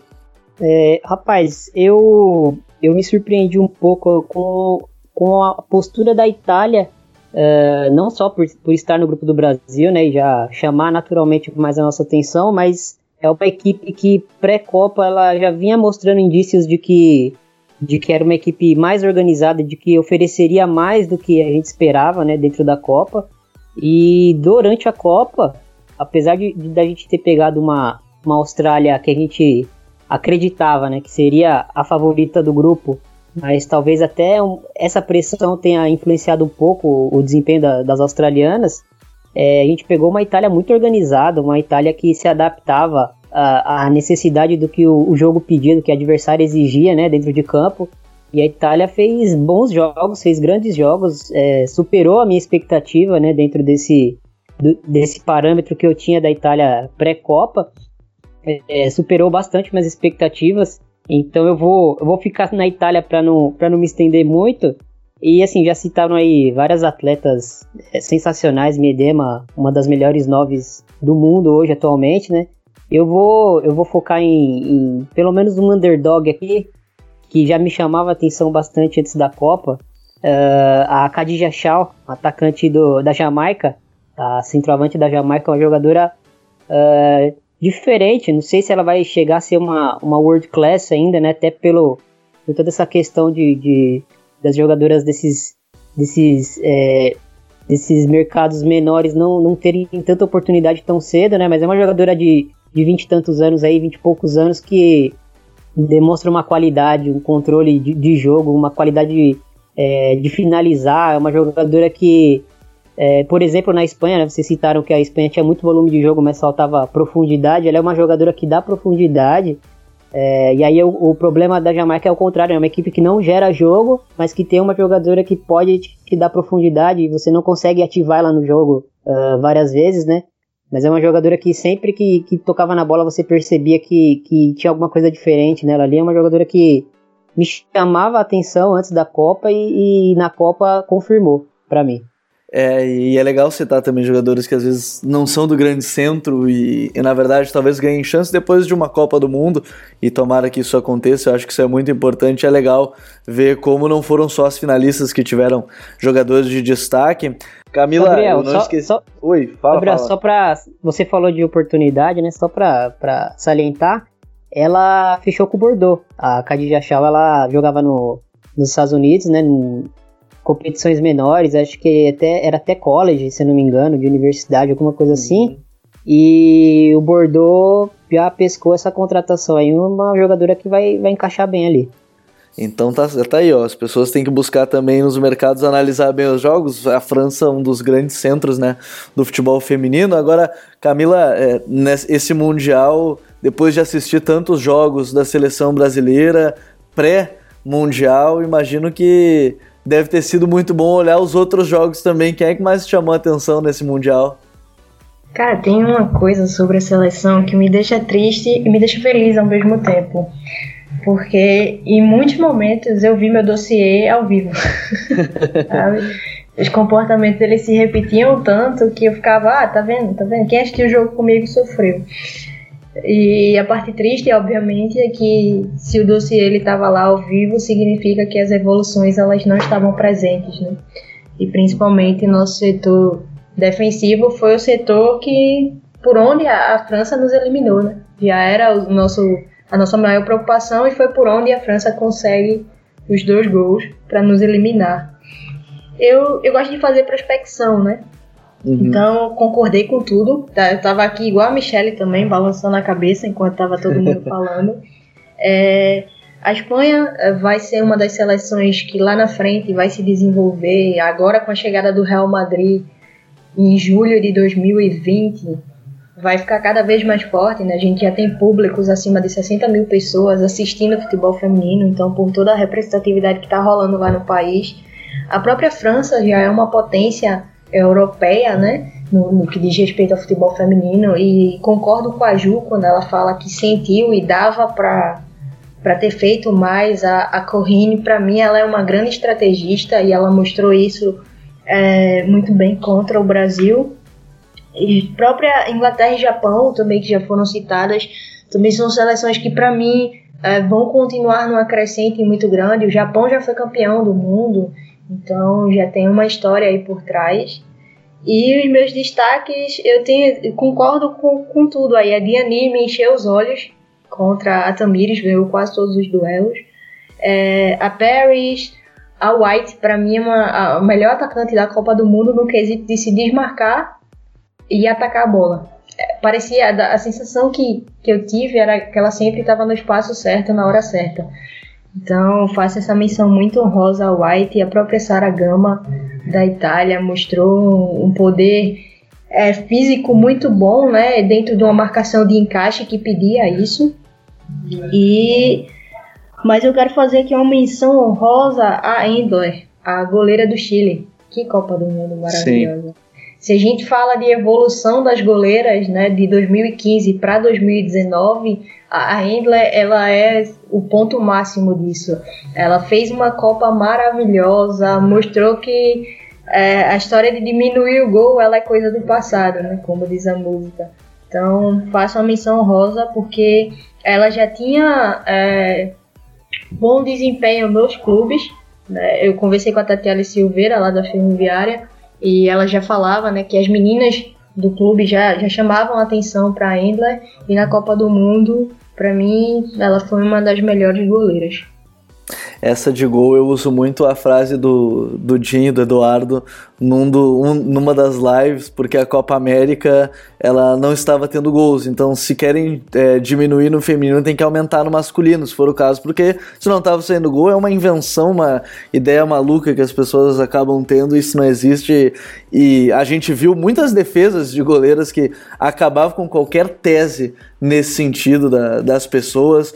É, rapaz, eu, eu me surpreendi um pouco com, com a postura da Itália Uh, não só por, por, estar no grupo do Brasil, né, e já chamar naturalmente mais a nossa atenção, mas é uma equipe que pré-copa ela já vinha mostrando indícios de que de que era uma equipe mais organizada, de que ofereceria mais do que a gente esperava, né, dentro da Copa. E durante a Copa, apesar de, de a gente ter pegado uma, uma Austrália que a gente acreditava, né, que seria a favorita do grupo, mas talvez até essa pressão tenha influenciado um pouco o desempenho da, das australianas. É, a gente pegou uma Itália muito organizada, uma Itália que se adaptava à, à necessidade do que o, o, jogo pedia, do que o adversário exigia né, dentro de campo. E a Itália fez bons jogos, fez grandes jogos, é, superou a minha expectativa né, dentro desse, do, desse parâmetro que eu tinha da Itália pré-Copa. É, superou bastante minhas expectativas. Então eu vou, eu vou ficar na Itália para não, não me estender muito. E assim, já citaram aí várias atletas é, sensacionais, Medema, uma das melhores noves do mundo hoje atualmente, né? Eu vou, eu vou focar em, em pelo menos um underdog aqui, que já me chamava atenção bastante antes da Copa. Uh, a Khadija Shaw, atacante do, da Jamaica, a centroavante da Jamaica, uma jogadora uh, diferente. Não sei se ela vai chegar a ser uma, uma world class ainda, né? Até pelo, por toda essa questão de, de das jogadoras desses, desses, é, desses mercados menores não, não terem tanta oportunidade tão cedo, né? Mas é uma jogadora de, de 20 e tantos anos aí, 20 e poucos anos, que demonstra uma qualidade, um controle de, de jogo, uma qualidade de, é, de finalizar. É uma jogadora que é, por exemplo, na Espanha, né, vocês citaram que a Espanha tinha muito volume de jogo, mas faltava profundidade. Ela é uma jogadora que dá profundidade. É, e aí o, o, problema da Jamaica é o contrário, é uma equipe que não gera jogo, mas que tem uma jogadora que pode te dar profundidade e você não consegue ativar ela no jogo uh, várias vezes, né? Mas é uma jogadora que sempre que, que tocava na bola você percebia que, que tinha alguma coisa diferente nela ali. É uma jogadora que me chamava a atenção antes da Copa e, e na Copa confirmou para mim. É, e é legal citar também jogadores que às vezes não são do grande centro e, e, na verdade talvez ganhem chance depois de uma Copa do Mundo e tomara que isso aconteça, eu acho que isso é muito importante, é legal ver como não foram só as finalistas que tiveram jogadores de destaque. Camila, Gabriel, não só, esqueci... Só... Oi, fala, Gabriel, fala. só pra... Você falou de oportunidade, né, só pra, pra salientar, ela fechou com o Bordeaux, a Khadija Chal, ela jogava no, nos Estados Unidos, né, competições menores, acho que até era até college, se não me engano, de universidade, alguma coisa assim. Uhum. E o Bordeaux já pescou essa contratação aí, uma jogadora que vai, vai encaixar bem ali. Então tá, tá aí, ó. As pessoas têm que buscar também nos mercados analisar bem os jogos. A França é um dos grandes centros né, do futebol feminino. Agora, Camila, é, nesse Mundial, depois de assistir tantos jogos da seleção brasileira, pré-mundial, imagino que deve ter sido muito bom olhar os outros jogos também. Quem é que mais chamou a atenção nesse Mundial? Cara, tem uma coisa sobre a seleção que me deixa triste e me deixa feliz ao mesmo tempo. Porque em muitos momentos eu vi meu dossiê ao vivo. [LAUGHS] Os comportamentos eles se repetiam tanto que eu ficava, ah, tá vendo, tá vendo? Quem assistiu o jogo comigo sofreu. E a parte triste, obviamente, é que se o dossiê ele estava lá ao vivo, significa que as evoluções elas não estavam presentes, né? E principalmente nosso setor defensivo foi o setor que por onde a, a França nos eliminou, né? Já era o nosso a nossa maior preocupação e foi por onde a França consegue os dois gols para nos eliminar. Eu, eu gosto de fazer prospecção, né? Uhum. Então, concordei com tudo. Tá, eu tava aqui igual a Michelle também, balançando a cabeça enquanto tava todo mundo [LAUGHS] falando. É, a Espanha é, vai ser uma das seleções que lá na frente vai se desenvolver. Agora, com a chegada do Real Madrid em julho de 2020, vai ficar cada vez mais forte. Né? A gente já tem públicos acima de 60 mil pessoas assistindo futebol feminino, então, por toda a representatividade que está rolando lá no país. A própria França já é uma potência europeia, né? No, no, que diz respeito ao futebol feminino. E concordo com a Ju quando ela fala que sentiu e dava para para ter feito mais a, a Corrine. Para mim ela é uma grande estrategista e ela mostrou isso é, muito bem contra o Brasil. E própria Inglaterra e Japão também que já foram citadas também são seleções que para mim é, vão continuar numa crescente muito grande. O Japão já foi campeão do mundo então já tem uma história aí por trás. E os meus destaques, eu tenho, concordo com, com tudo aí. A Diani me encheu os olhos contra a Tamires, ganhou quase todos os duelos. É, a Paris, a White, para mim, é uma, a melhor atacante da Copa do Mundo no quesito de se desmarcar e atacar a bola. É, parecia, a, a sensação que, que eu tive era que ela sempre estava no espaço certo, na hora certa. Então, faço essa menção muito honrosa ao White e a própria Sara Gama da Itália mostrou um poder é, físico muito bom, né, dentro de uma marcação de encaixe que pedia isso. E mas eu quero fazer aqui uma menção honrosa a Endler, a goleira do Chile. Que Copa do Mundo maravilhosa. Sim. Se a gente fala de evolução das goleiras, né, de 2015 para 2019, a Endler ela é o ponto máximo disso. Ela fez uma Copa maravilhosa, mostrou que é, a história de diminuir o gol ela é coisa do passado, né? Como diz a música. Então faço uma menção rosa porque ela já tinha é, bom desempenho nos clubes. Né? Eu conversei com a Tatiana Silveira lá da Ferroviária e ela já falava, né, que as meninas do clube já, já chamavam atenção para a Endler e na Copa do Mundo, para mim, ela foi uma das melhores goleiras. Essa de gol eu uso muito a frase do, do Dinho, do Eduardo, num do, um, numa das lives, porque a Copa América ela não estava tendo gols. Então, se querem é, diminuir no feminino, tem que aumentar no masculino, se for o caso, porque se não estava saindo gol, é uma invenção, uma ideia maluca que as pessoas acabam tendo, isso não existe. E a gente viu muitas defesas de goleiras que acabavam com qualquer tese nesse sentido da, das pessoas.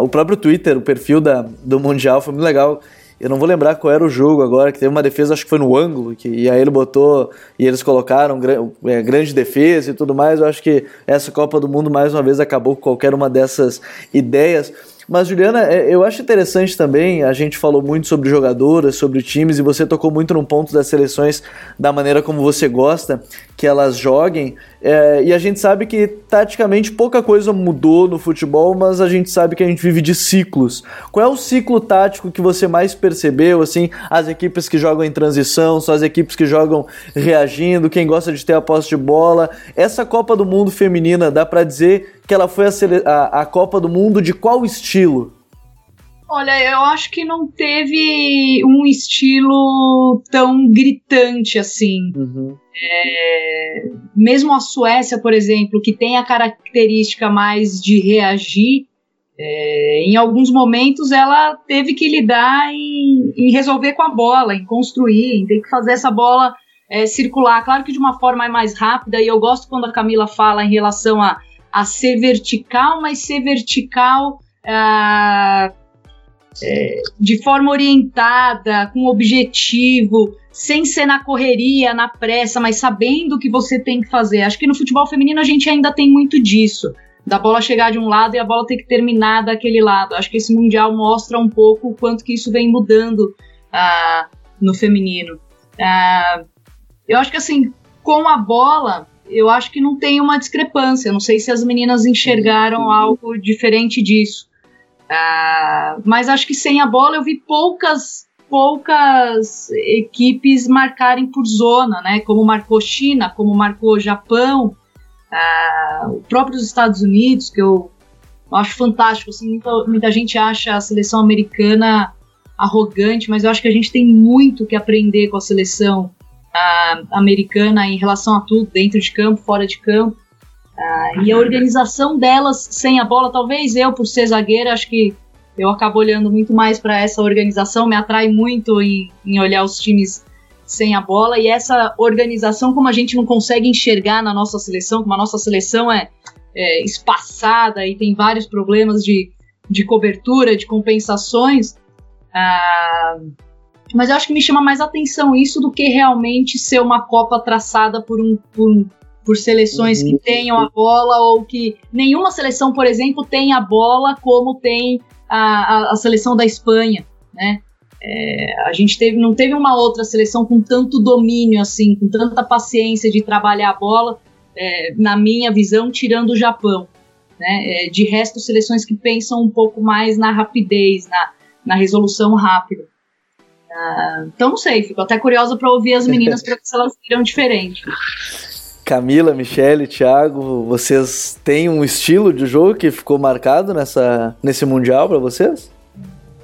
O próprio Twitter, o perfil da, do Mundial foi muito legal eu não vou lembrar qual era o jogo agora, que teve uma defesa, acho que foi no ângulo, que, e aí ele botou, e eles colocaram é, grande defesa e tudo mais. Eu acho que essa Copa do Mundo, mais uma vez, acabou com qualquer uma dessas ideias. Mas, Juliana, é, eu acho interessante também, a gente falou muito sobre jogadoras, sobre times, e você tocou muito num ponto das seleções, da maneira como você gosta que elas joguem. É, e a gente sabe que, taticamente, pouca coisa mudou no futebol, mas a gente sabe que a gente vive de ciclos. Qual é o ciclo tático que você mais percebeu? Assim, as equipes que jogam em transição, são as equipes que jogam reagindo, quem gosta de ter a posse de bola. Essa Copa do Mundo feminina, dá para dizer que ela foi a, a, a Copa do Mundo de qual estilo? Olha, eu acho que não teve um estilo tão gritante assim. Uhum. É, mesmo a Suécia, por exemplo, que tem a característica mais de reagir, é, em alguns momentos ela teve que lidar em, em, resolver com a bola, em construir, em ter que fazer essa bola é, circular. Claro que de uma forma mais rápida, e eu gosto quando a Camila fala em relação a a ser vertical, mas ser vertical ah, é, de forma orientada, com objetivo, sem ser na correria, na pressa, mas sabendo o que você tem que fazer. Acho que no futebol feminino a gente ainda tem muito disso. Da bola chegar de um lado e a bola ter que terminar daquele lado. Acho que esse Mundial mostra um pouco o quanto que isso vem mudando ah, no feminino. Ah, eu acho que assim, com a bola, eu acho que não tem uma discrepância. Não sei se as meninas enxergaram algo diferente disso. Uh, mas acho que sem a bola eu vi poucas poucas equipes marcarem por zona, né? Como marcou China, como marcou Japão, uh, o próprio Estados Unidos, que eu acho fantástico. Assim, muita, muita gente acha a seleção americana arrogante, mas eu acho que a gente tem muito que aprender com a seleção uh, americana em relação a tudo, dentro de campo, fora de campo. Uh, e a organização delas sem a bola, talvez eu, por ser zagueira, acho que eu acabo olhando muito mais para essa organização, me atrai muito em, em, olhar os times sem a bola. E essa organização, como a gente não consegue enxergar na nossa seleção, como a nossa seleção é, é espaçada e tem vários problemas de, de cobertura, de compensações. Uh, mas eu acho que me chama mais atenção isso do que realmente ser uma Copa traçada por um, por, por seleções uhum. que tenham a bola ou que nenhuma seleção, por exemplo, tem a bola como tem a, a, a seleção da Espanha, né? É, a gente teve, não teve uma outra seleção com tanto domínio assim, com tanta paciência de trabalhar a bola, é, na minha visão, tirando o Japão. Né? É, de resto, seleções que pensam um pouco mais na rapidez, na, na resolução rápida. Uh, então não sei, fico até curiosa para ouvir as meninas para ver se elas viram diferente. Camila, Michele, Thiago, vocês têm um estilo de jogo que ficou marcado nessa, nesse Mundial para vocês?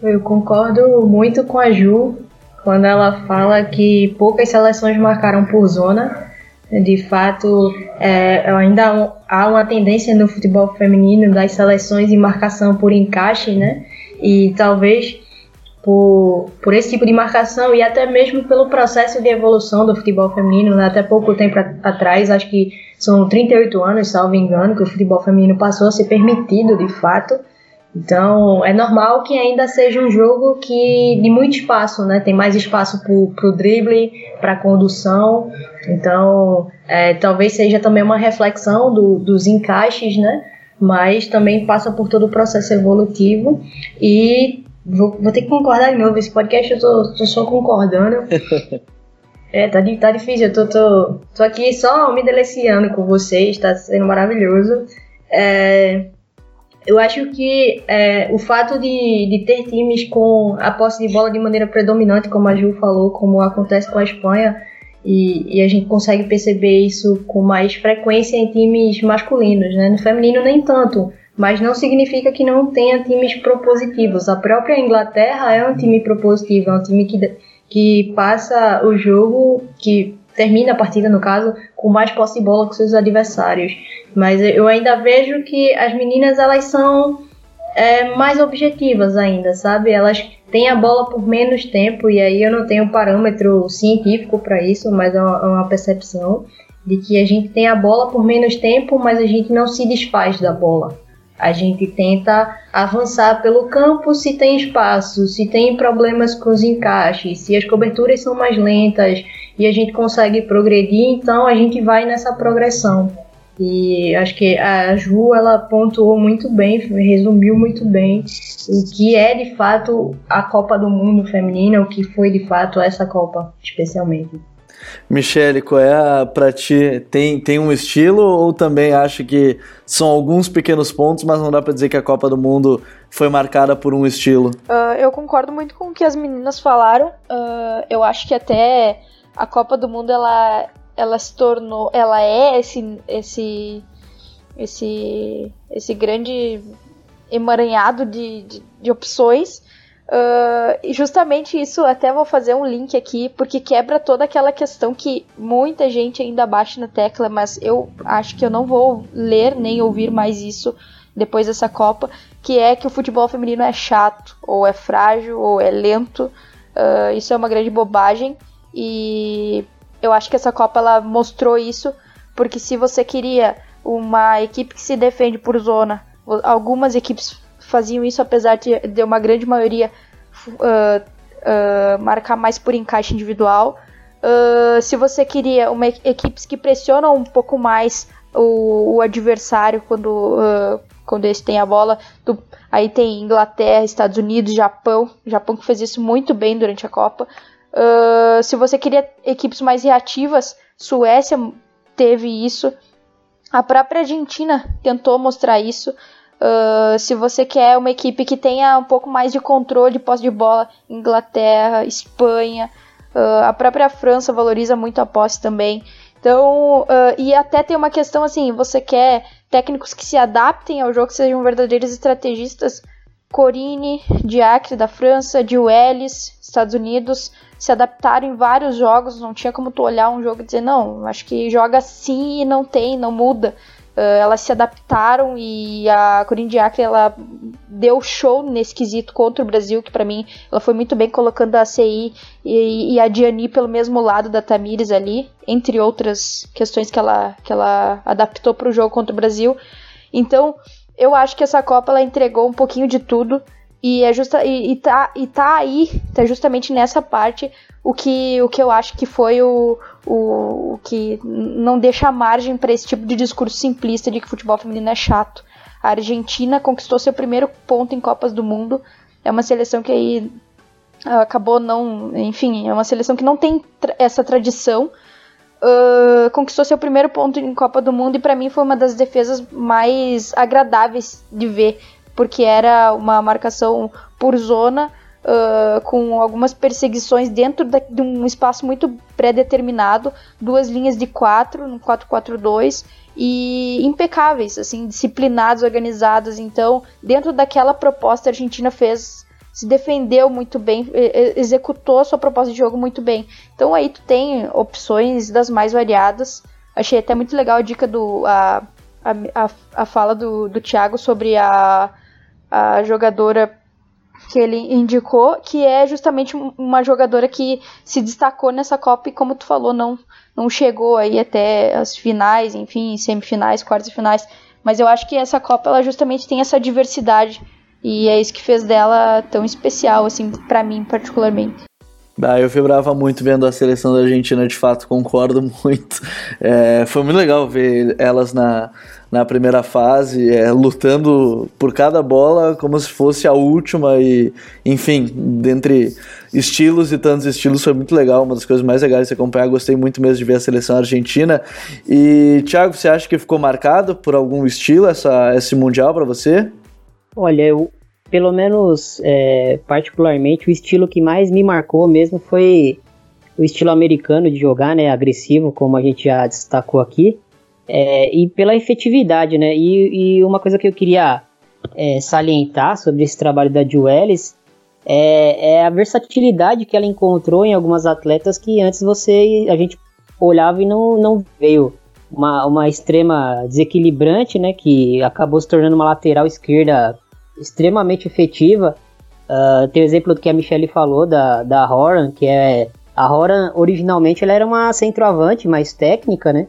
Eu concordo muito com a Ju quando ela fala que poucas seleções marcaram por zona. De fato, é, ainda há uma tendência no futebol feminino das seleções em marcação por encaixe, né? E talvez por, por esse tipo de marcação e até mesmo pelo processo de evolução do futebol feminino. Né? Até pouco tempo atrás, acho que são 38 anos, salvo engano, que o futebol feminino passou a ser permitido de fato. Então é normal que ainda seja um jogo que de muito espaço, né? Tem mais espaço para o drible, para condução. Então é, talvez seja também uma reflexão do, dos encaixes, né? Mas também passa por todo o processo evolutivo e Vou, vou ter que concordar de novo. Esse podcast eu tô, tô só concordando. [LAUGHS] é, tá, tá difícil. Eu tô, tô, tô aqui só me deliciando com vocês. Tá sendo maravilhoso. É, eu acho que é, o fato de, de ter times com a posse de bola de maneira predominante, como a Ju falou, como acontece com a Espanha, e, e, a gente consegue perceber isso com mais frequência em times masculinos, né? No feminino nem tanto mas não significa que não tenha times propositivos. A própria Inglaterra é um time propositivo, é um time que, que passa o jogo, que termina a partida, no caso, com mais posse de bola que seus adversários. Mas eu ainda vejo que as meninas elas são é, mais objetivas ainda, sabe? Elas têm a bola por menos tempo, e aí eu não tenho parâmetro científico para isso, mas é uma, é uma percepção de que a gente tem a bola por menos tempo, mas a gente não se desfaz da bola. A gente tenta avançar pelo campo se tem espaço, se tem problemas com os encaixes, se as coberturas são mais lentas e a gente consegue progredir, então a gente vai nessa progressão. E acho que a Ju ela pontuou muito bem, resumiu muito bem o que é de fato a Copa do Mundo feminina, o que foi de fato essa Copa, especialmente. Michele, qual é a, pra ti? Tem, tem um estilo ou também acha que são alguns pequenos pontos, mas não dá para dizer que a Copa do Mundo foi marcada por um estilo? Uh, eu concordo muito com o que as meninas falaram. Uh, eu acho que até a Copa do Mundo ela, ela se tornou, ela é esse, esse, esse, esse grande emaranhado de, de, de opções Uh, justamente isso, até vou fazer um link aqui, porque quebra toda aquela questão que muita gente ainda bate na tecla, mas eu acho que eu não vou ler nem ouvir mais isso depois dessa Copa, que é que o futebol feminino é chato, ou é frágil, ou é lento. Uh, isso é uma grande bobagem e eu acho que essa Copa ela mostrou isso, porque se você queria uma equipe que se defende por zona, algumas equipes faziam isso, apesar de, de uma grande maioria uh, uh, marcar mais por encaixe individual. Uh, se você queria uma equipes que pressionam um pouco mais o, o adversário quando, quando eles têm a bola, aí tem Inglaterra, Estados Unidos, Japão, Japão que fez isso muito bem durante a Copa. se você queria equipes mais reativas, Suécia teve isso. A própria Argentina tentou mostrar isso. Uh, se você quer uma equipe que tenha um pouco mais de controle de posse de bola, Inglaterra, Espanha, uh, a própria França valoriza muito a posse também. Então, uh, e até tem uma questão assim, você quer técnicos que se adaptem ao jogo, que sejam verdadeiros estrategistas. Corine, Diacre da França, de Welles, Estados Unidos, se adaptaram em vários jogos, não tinha como tu olhar um jogo e dizer, não, acho que joga assim e não tem, não muda. Uh, elas se adaptaram e a Corinne Diacre ela deu show nesse quesito contra o Brasil, que para mim ela foi muito bem colocando a CI e, e, a Diani pelo mesmo lado da Tamires ali, entre outras questões que ela, que ela adaptou para o jogo contra o Brasil. Então, eu acho que essa Copa ela entregou um pouquinho de tudo e é justa e, e, tá, e tá aí, tá justamente nessa parte o que, o que eu acho que foi o, o, o que não deixa margem para esse tipo de discurso simplista de que futebol feminino é chato. A Argentina conquistou seu primeiro ponto em Copas do Mundo. É uma seleção que aí ah, acabou não. Enfim, é uma seleção que não tem tra essa tradição. Uh, conquistou seu primeiro ponto em Copa do Mundo e para mim foi uma das defesas mais agradáveis de ver, porque era uma marcação por zona uh, com algumas perseguições dentro da, de um espaço muito pré-determinado, duas linhas de quatro, no 4-4-2, e impecáveis, assim, disciplinados, organizados. Então, dentro daquela proposta, a Argentina fez se defendeu muito bem, executou a sua proposta de jogo muito bem. Então aí tu tem opções das mais variadas. Achei até muito legal a dica do. a, a, a fala do, do Thiago sobre a, a jogadora que ele indicou, que é justamente uma jogadora que se destacou nessa Copa e, como tu falou, não, não chegou aí até as finais, enfim, semifinais, quartas e finais. Mas eu acho que essa Copa ela justamente tem essa diversidade e é isso que fez dela tão especial, assim, para mim particularmente. Ah, eu vibrava muito vendo a seleção da Argentina, de fato, concordo [LAUGHS] muito. É, foi muito legal ver elas na, na primeira fase, é, lutando por cada bola como se fosse a última e, enfim, dentre estilos e tantos estilos foi muito legal, uma das coisas mais legais de se acompanhar, gostei muito mesmo de ver a seleção argentina. E Thiago, você acha que ficou marcado por algum estilo essa, esse mundial para você? Olha, eu pelo menos é, particularmente o estilo que mais me marcou mesmo foi o estilo americano de jogar, né, agressivo, como a gente já destacou aqui. É, e pela efetividade, né? E, e, uma coisa que eu queria é, salientar sobre esse trabalho da Juelis é, é, a versatilidade que ela encontrou em algumas atletas que antes você a gente olhava e não, não veio. Uma, uma extrema desequilibrante, né? Que acabou se tornando uma lateral esquerda extremamente efetiva. Uh, tem o exemplo do que a Michelle falou da, da Horan, que é. A Horan originalmente ela era uma centroavante mais técnica, né?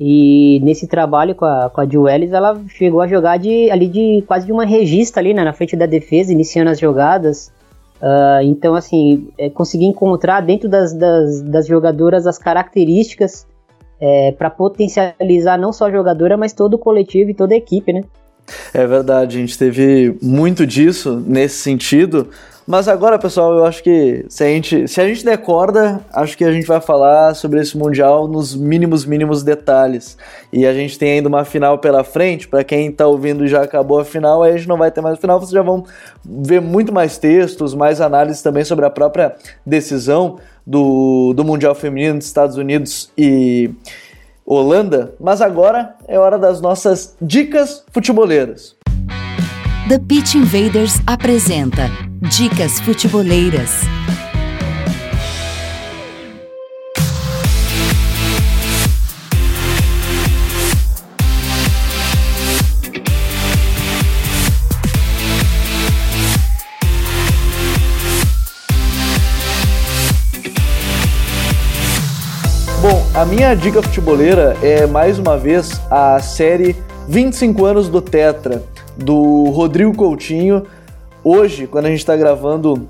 E nesse trabalho com a, com a Juelis, ela chegou a jogar de, ali de quase de uma regista ali, né, na frente da defesa, iniciando as jogadas. Uh, então, assim, é, consegui encontrar dentro das, das, das, jogadoras as características é, para potencializar não só a jogadora, mas todo o coletivo e toda a equipe, né? É verdade, a gente teve muito disso nesse sentido. Mas agora, pessoal, eu acho que se a gente, se a gente der corda, acho que a gente vai falar sobre esse Mundial nos mínimos, mínimos detalhes. E a gente tem ainda uma final pela frente. Para quem está ouvindo já acabou a final, aí a gente não vai ter mais final. Vocês já vão ver muito mais textos, mais análises também sobre a própria decisão do, do Mundial Feminino dos Estados Unidos e Holanda. Mas agora é hora das nossas dicas futeboleiras. The Pitch Invaders apresenta Dicas Futeboleiras. A minha dica futeboleira é mais uma vez a série 25 anos do Tetra do Rodrigo Coutinho. Hoje, quando a gente está gravando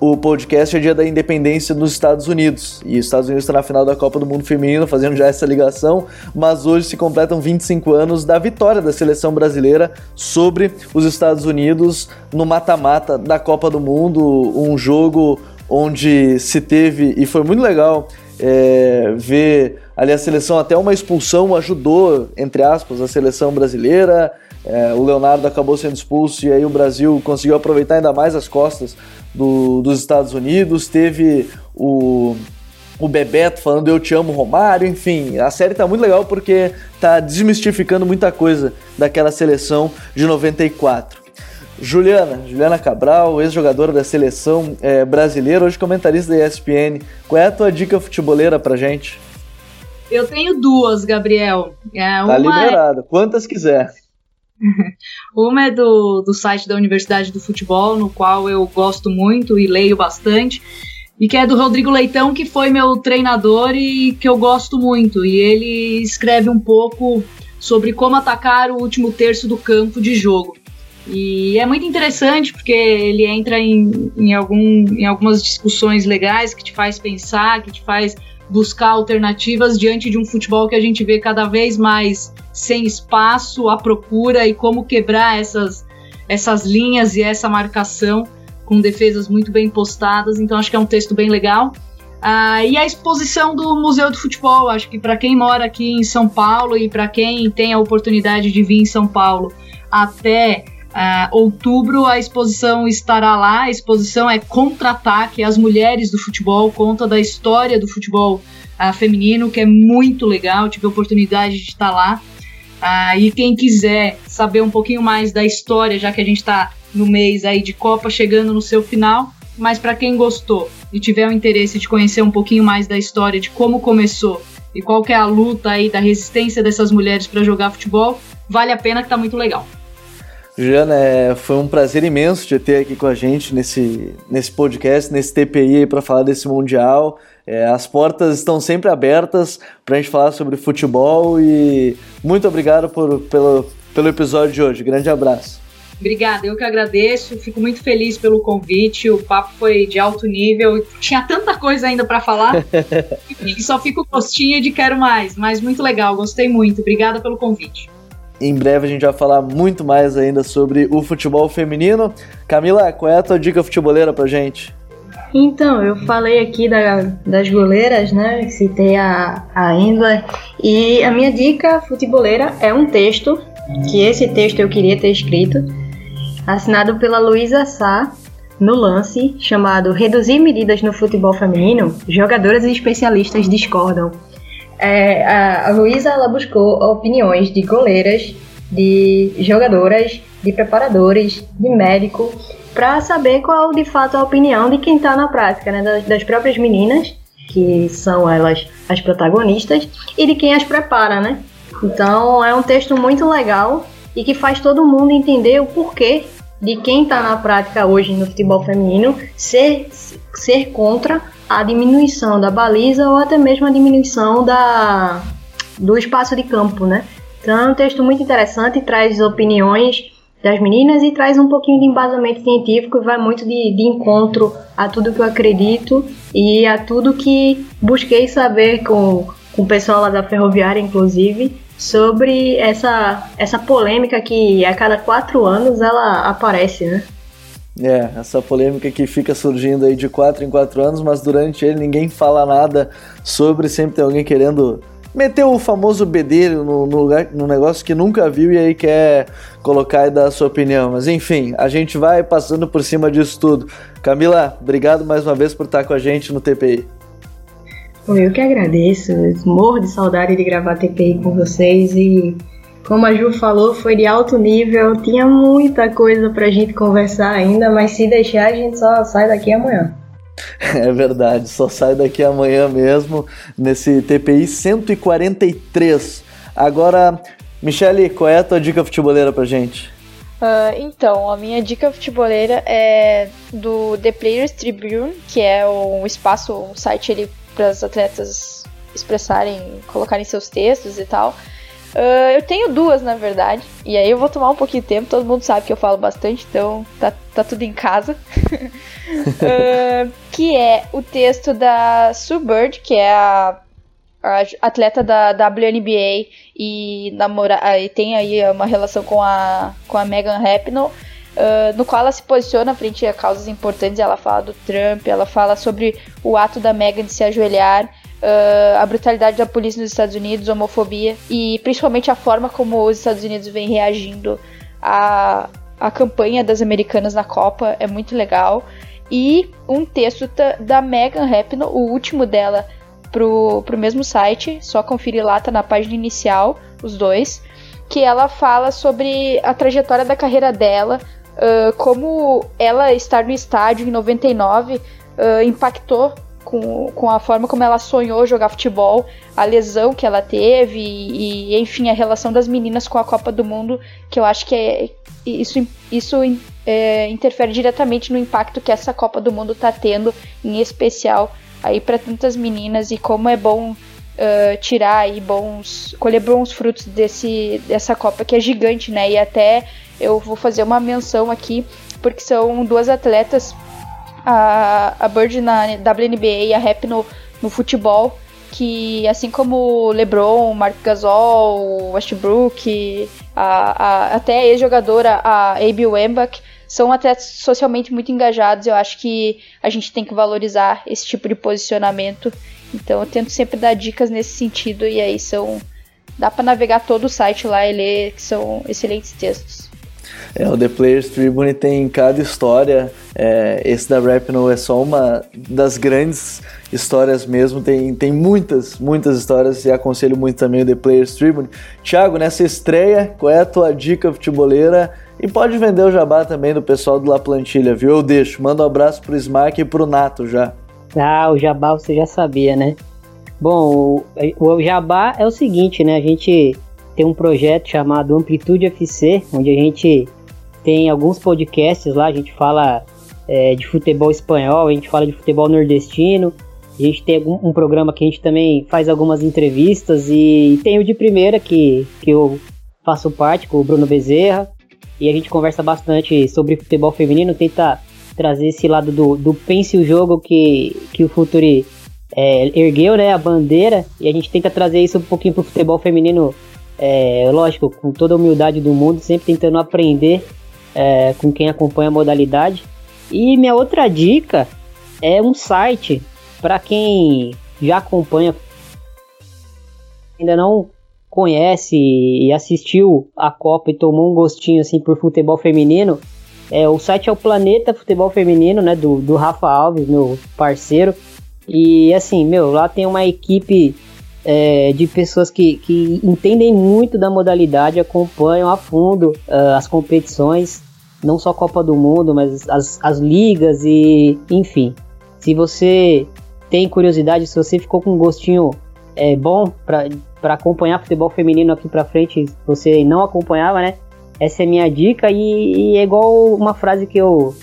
o podcast, é dia da independência nos Estados Unidos. E os Estados Unidos está na final da Copa do Mundo Feminino, fazendo já essa ligação. Mas hoje se completam 25 anos da vitória da seleção brasileira sobre os Estados Unidos no mata-mata da Copa do Mundo. Um jogo onde se teve, e foi muito legal é, ver ali a seleção, até uma expulsão ajudou, entre aspas, a seleção brasileira. É, o Leonardo acabou sendo expulso e aí o Brasil conseguiu aproveitar ainda mais as costas do, dos Estados Unidos. Teve o, o Bebeto falando Eu Te Amo Romário, enfim, a série tá muito legal porque tá desmistificando muita coisa daquela seleção de 94. Juliana, Juliana Cabral, ex-jogadora da seleção é, brasileira, hoje comentarista da ESPN. Qual é a tua dica futeboleira pra gente? Eu tenho duas, Gabriel. É, tá liberado, é... quantas quiser. [LAUGHS] Uma é do, do site da Universidade do Futebol, no qual eu gosto muito e leio bastante, e que é do Rodrigo Leitão, que foi meu treinador e que eu gosto muito. E ele escreve um pouco sobre como atacar o último terço do campo de jogo. E é muito interessante porque ele entra em, em, algum, em algumas discussões legais que te faz pensar, que te faz buscar alternativas diante de um futebol que a gente vê cada vez mais sem espaço, à procura e como quebrar essas, essas linhas e essa marcação com defesas muito bem postadas. Então acho que é um texto bem legal. Ah, e a exposição do Museu do Futebol, acho que para quem mora aqui em São Paulo e para quem tem a oportunidade de vir em São Paulo até Uh, outubro a exposição estará lá. A exposição é Contra-Ataque, as mulheres do futebol, conta da história do futebol uh, feminino, que é muito legal. Tive a oportunidade de estar lá. Uh, e quem quiser saber um pouquinho mais da história, já que a gente está no mês aí de Copa chegando no seu final, mas para quem gostou e tiver o interesse de conhecer um pouquinho mais da história, de como começou e qual é a luta aí da resistência dessas mulheres para jogar futebol, vale a pena que tá muito legal. Juliana, é, foi um prazer imenso te ter aqui com a gente nesse, nesse podcast, nesse TPI para falar desse Mundial. É, as portas estão sempre abertas para a gente falar sobre futebol e muito obrigado por, pelo, pelo episódio de hoje. Grande abraço. Obrigada, eu que agradeço. Fico muito feliz pelo convite. O papo foi de alto nível. Tinha tanta coisa ainda para falar [LAUGHS] e só fico gostinho de quero mais. Mas muito legal, gostei muito. Obrigada pelo convite. Em breve a gente vai falar muito mais ainda sobre o futebol feminino. Camila, qual é a tua dica futeboleira pra gente? Então, eu falei aqui da, das goleiras, né? Citei a, a Endler. E a minha dica futeboleira é um texto, que esse texto eu queria ter escrito, assinado pela Luísa Sá, no lance, chamado Reduzir medidas no futebol feminino, jogadoras e especialistas discordam é, a, Luísa ela buscou opiniões de goleiras, de jogadoras, de preparadores, de médico, para saber qual de fato a opinião de quem está na prática, né, das, das, próprias meninas, que são elas as protagonistas, e de quem as prepara, né? Então é um texto muito legal e que faz todo mundo entender o porquê de quem está na prática hoje no futebol feminino ser, ser contra a diminuição da baliza ou até mesmo a diminuição da, do espaço de campo, né? Então é um texto muito interessante, traz opiniões das meninas e traz um pouquinho de embasamento científico e vai muito de, de encontro a tudo que eu acredito e a tudo que busquei saber com, com o pessoal lá da Ferroviária, inclusive, sobre essa, essa polêmica que a cada quatro anos ela aparece, né? É, essa polêmica que fica surgindo aí de quatro em quatro anos, mas durante ele ninguém fala nada sobre, sempre tem alguém querendo meter o famoso bedelho no, no, lugar, no negócio que nunca viu e aí quer colocar e dar a sua opinião. Mas enfim, a gente vai passando por cima disso tudo. Camila, obrigado mais uma vez por estar com a gente no TPI. Eu que agradeço, morro de saudade de gravar TPI com vocês e como a Ju falou, foi de alto nível, tinha muita coisa pra gente conversar ainda, mas se deixar a gente só sai daqui amanhã. [LAUGHS] É verdade, só sai daqui amanhã mesmo, nesse TPI 143. Agora, Michele, qual é a tua dica futeboleira pra gente? Uh, então, a minha dica futeboleira é do The Players Tribune, que é um espaço, um site para os atletas expressarem, colocarem seus textos e tal. Uh, eu tenho duas, na verdade. E aí eu vou tomar um pouquinho de tempo. Todo mundo sabe que eu falo bastante, então tá, tá tudo em casa. uh, [LAUGHS] que é o texto da Sue Bird, que é a, a atleta da WNBA e, namora, e tem aí uma relação com a, com a Megan Rapinoe. Uh, no qual ela se posiciona frente a causas importantes. Ela fala do Trump, ela fala sobre o ato da Megan de se ajoelhar uh, a brutalidade da polícia nos Estados Unidos, homofobia e principalmente a forma como os Estados Unidos vem reagindo à, à campanha das americanas na Copa é muito legal. E um texto da Megan Rapinoe, o último dela, pro, pro mesmo site, só conferir lá, tá na página inicial, os dois, que ela fala sobre a trajetória da carreira dela, uh, como ela estar no estádio em 99 uh, impactou com, com a forma como ela sonhou jogar futebol, a lesão que ela teve e, e enfim, a relação das meninas com a Copa do Mundo, que eu acho que é, isso, isso é, interfere diretamente no impacto que essa Copa do Mundo está tendo, em especial aí para tantas meninas e como é bom uh, tirar aí bons, colher bons frutos desse, dessa Copa que é gigante, né? E até eu vou fazer uma menção aqui porque são duas atletas a, a Bird na WNBA e a Rap no, no futebol, que assim como LeBron, Mark Gasol, Westbrook, a, a, até a ex-jogadora a Abby Wambach, são atletas socialmente muito engajados. Eu acho que a gente tem que valorizar esse tipo de posicionamento. Então eu tento sempre dar dicas nesse sentido e aí são dá para navegar todo o site lá e ler que são excelentes textos. É, o The Players Tribune tem cada história. É, esse da Rapino é só uma das grandes histórias mesmo. Tem, tem muitas, muitas histórias e aconselho muito também o The Players Tribune. Thiago, nessa estreia, qual é a tua dica futeboleira? E pode vender o jabá também do pessoal do La Plantilha, viu? Eu deixo. Manda um abraço pro Smack e pro Nato já. Ah, o jabá você já sabia, né? Bom, o, o jabá é o seguinte, né? A gente tem um projeto chamado Amplitude FC, onde a gente tem alguns podcasts lá, a gente fala é, de futebol espanhol, a gente fala de futebol nordestino, a gente tem um, programa que a gente também faz algumas entrevistas e tem o de primeira que, que eu faço parte com o Bruno Bezerra e a gente conversa bastante sobre futebol feminino, tenta trazer esse lado do, do pense o jogo que, que o Futuri é, ergueu, né, a bandeira, e a gente tenta trazer isso um pouquinho pro futebol feminino, é, lógico, com toda a humildade do mundo, sempre tentando aprender é, com quem acompanha a modalidade. E minha outra dica é um site para quem já acompanha, ainda não conhece e assistiu a Copa e tomou um gostinho assim por futebol feminino. É, o site é o Planeta Futebol Feminino, né, do, do Rafa Alves, meu parceiro. E assim, meu, lá tem uma equipe é, de pessoas que, que entendem muito da modalidade, acompanham a fundo uh, as competições não só a Copa do Mundo, mas as, as ligas e enfim. Se você tem curiosidade, se você ficou com um gostinho é, bom para acompanhar futebol feminino aqui para frente, você não acompanhava, né? Essa é minha dica e, e, é igual uma frase que eu,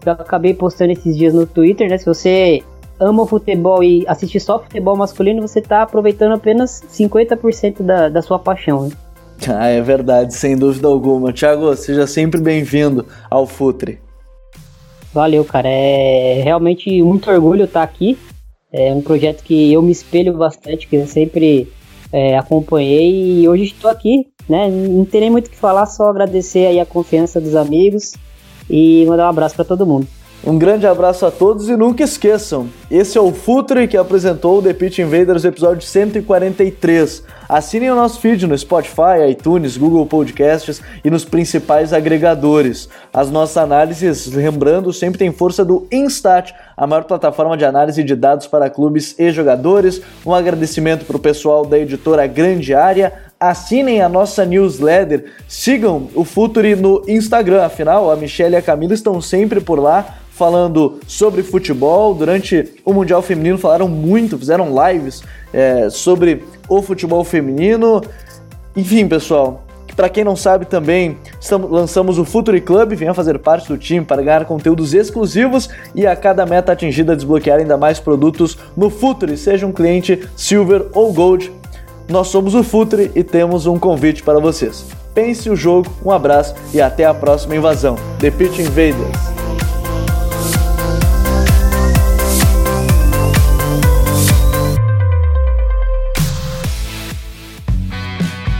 que eu acabei postando esses dias no Twitter, né? Se você ama futebol e assiste só futebol masculino, você está aproveitando apenas 50% da, da sua paixão. Né? [LAUGHS] Ah, é verdade, sem dúvida alguma. Thiago, seja sempre bem-vindo ao Futre. Valeu, cara. É realmente muito orgulho estar aqui. É um projeto que eu me espelho bastante, que eu sempre é, acompanhei e hoje estou aqui, né? Não tem nem muito o que falar, só agradecer aí a confiança dos amigos e mandar um abraço para todo mundo. Um grande abraço a todos e nunca esqueçam, esse é o Futre que apresentou o The Pitch Invaders episódio 143. Assinem o nosso feed no Spotify, iTunes, Google Podcasts e nos principais agregadores. As nossas análises, lembrando, sempre tem força do Instat, a maior plataforma de análise de dados para clubes e jogadores. Um agradecimento para o pessoal da editora Grande Área, assinem a nossa newsletter, sigam o Futuri no Instagram, afinal a Michelle e a Camila estão sempre por lá falando sobre futebol. Durante o Mundial Feminino falaram muito, fizeram lives é, sobre o futebol feminino. Enfim, pessoal, para quem não sabe também, estamos, lançamos o Futuri Club, venha fazer parte do time para ganhar conteúdos exclusivos e a cada meta atingida desbloquear ainda mais produtos no Futuri, seja um cliente Silver ou Gold. Nós somos o Futuri e temos um convite para vocês. Pense o jogo, um abraço e até a próxima invasão. The Pitch Invaders.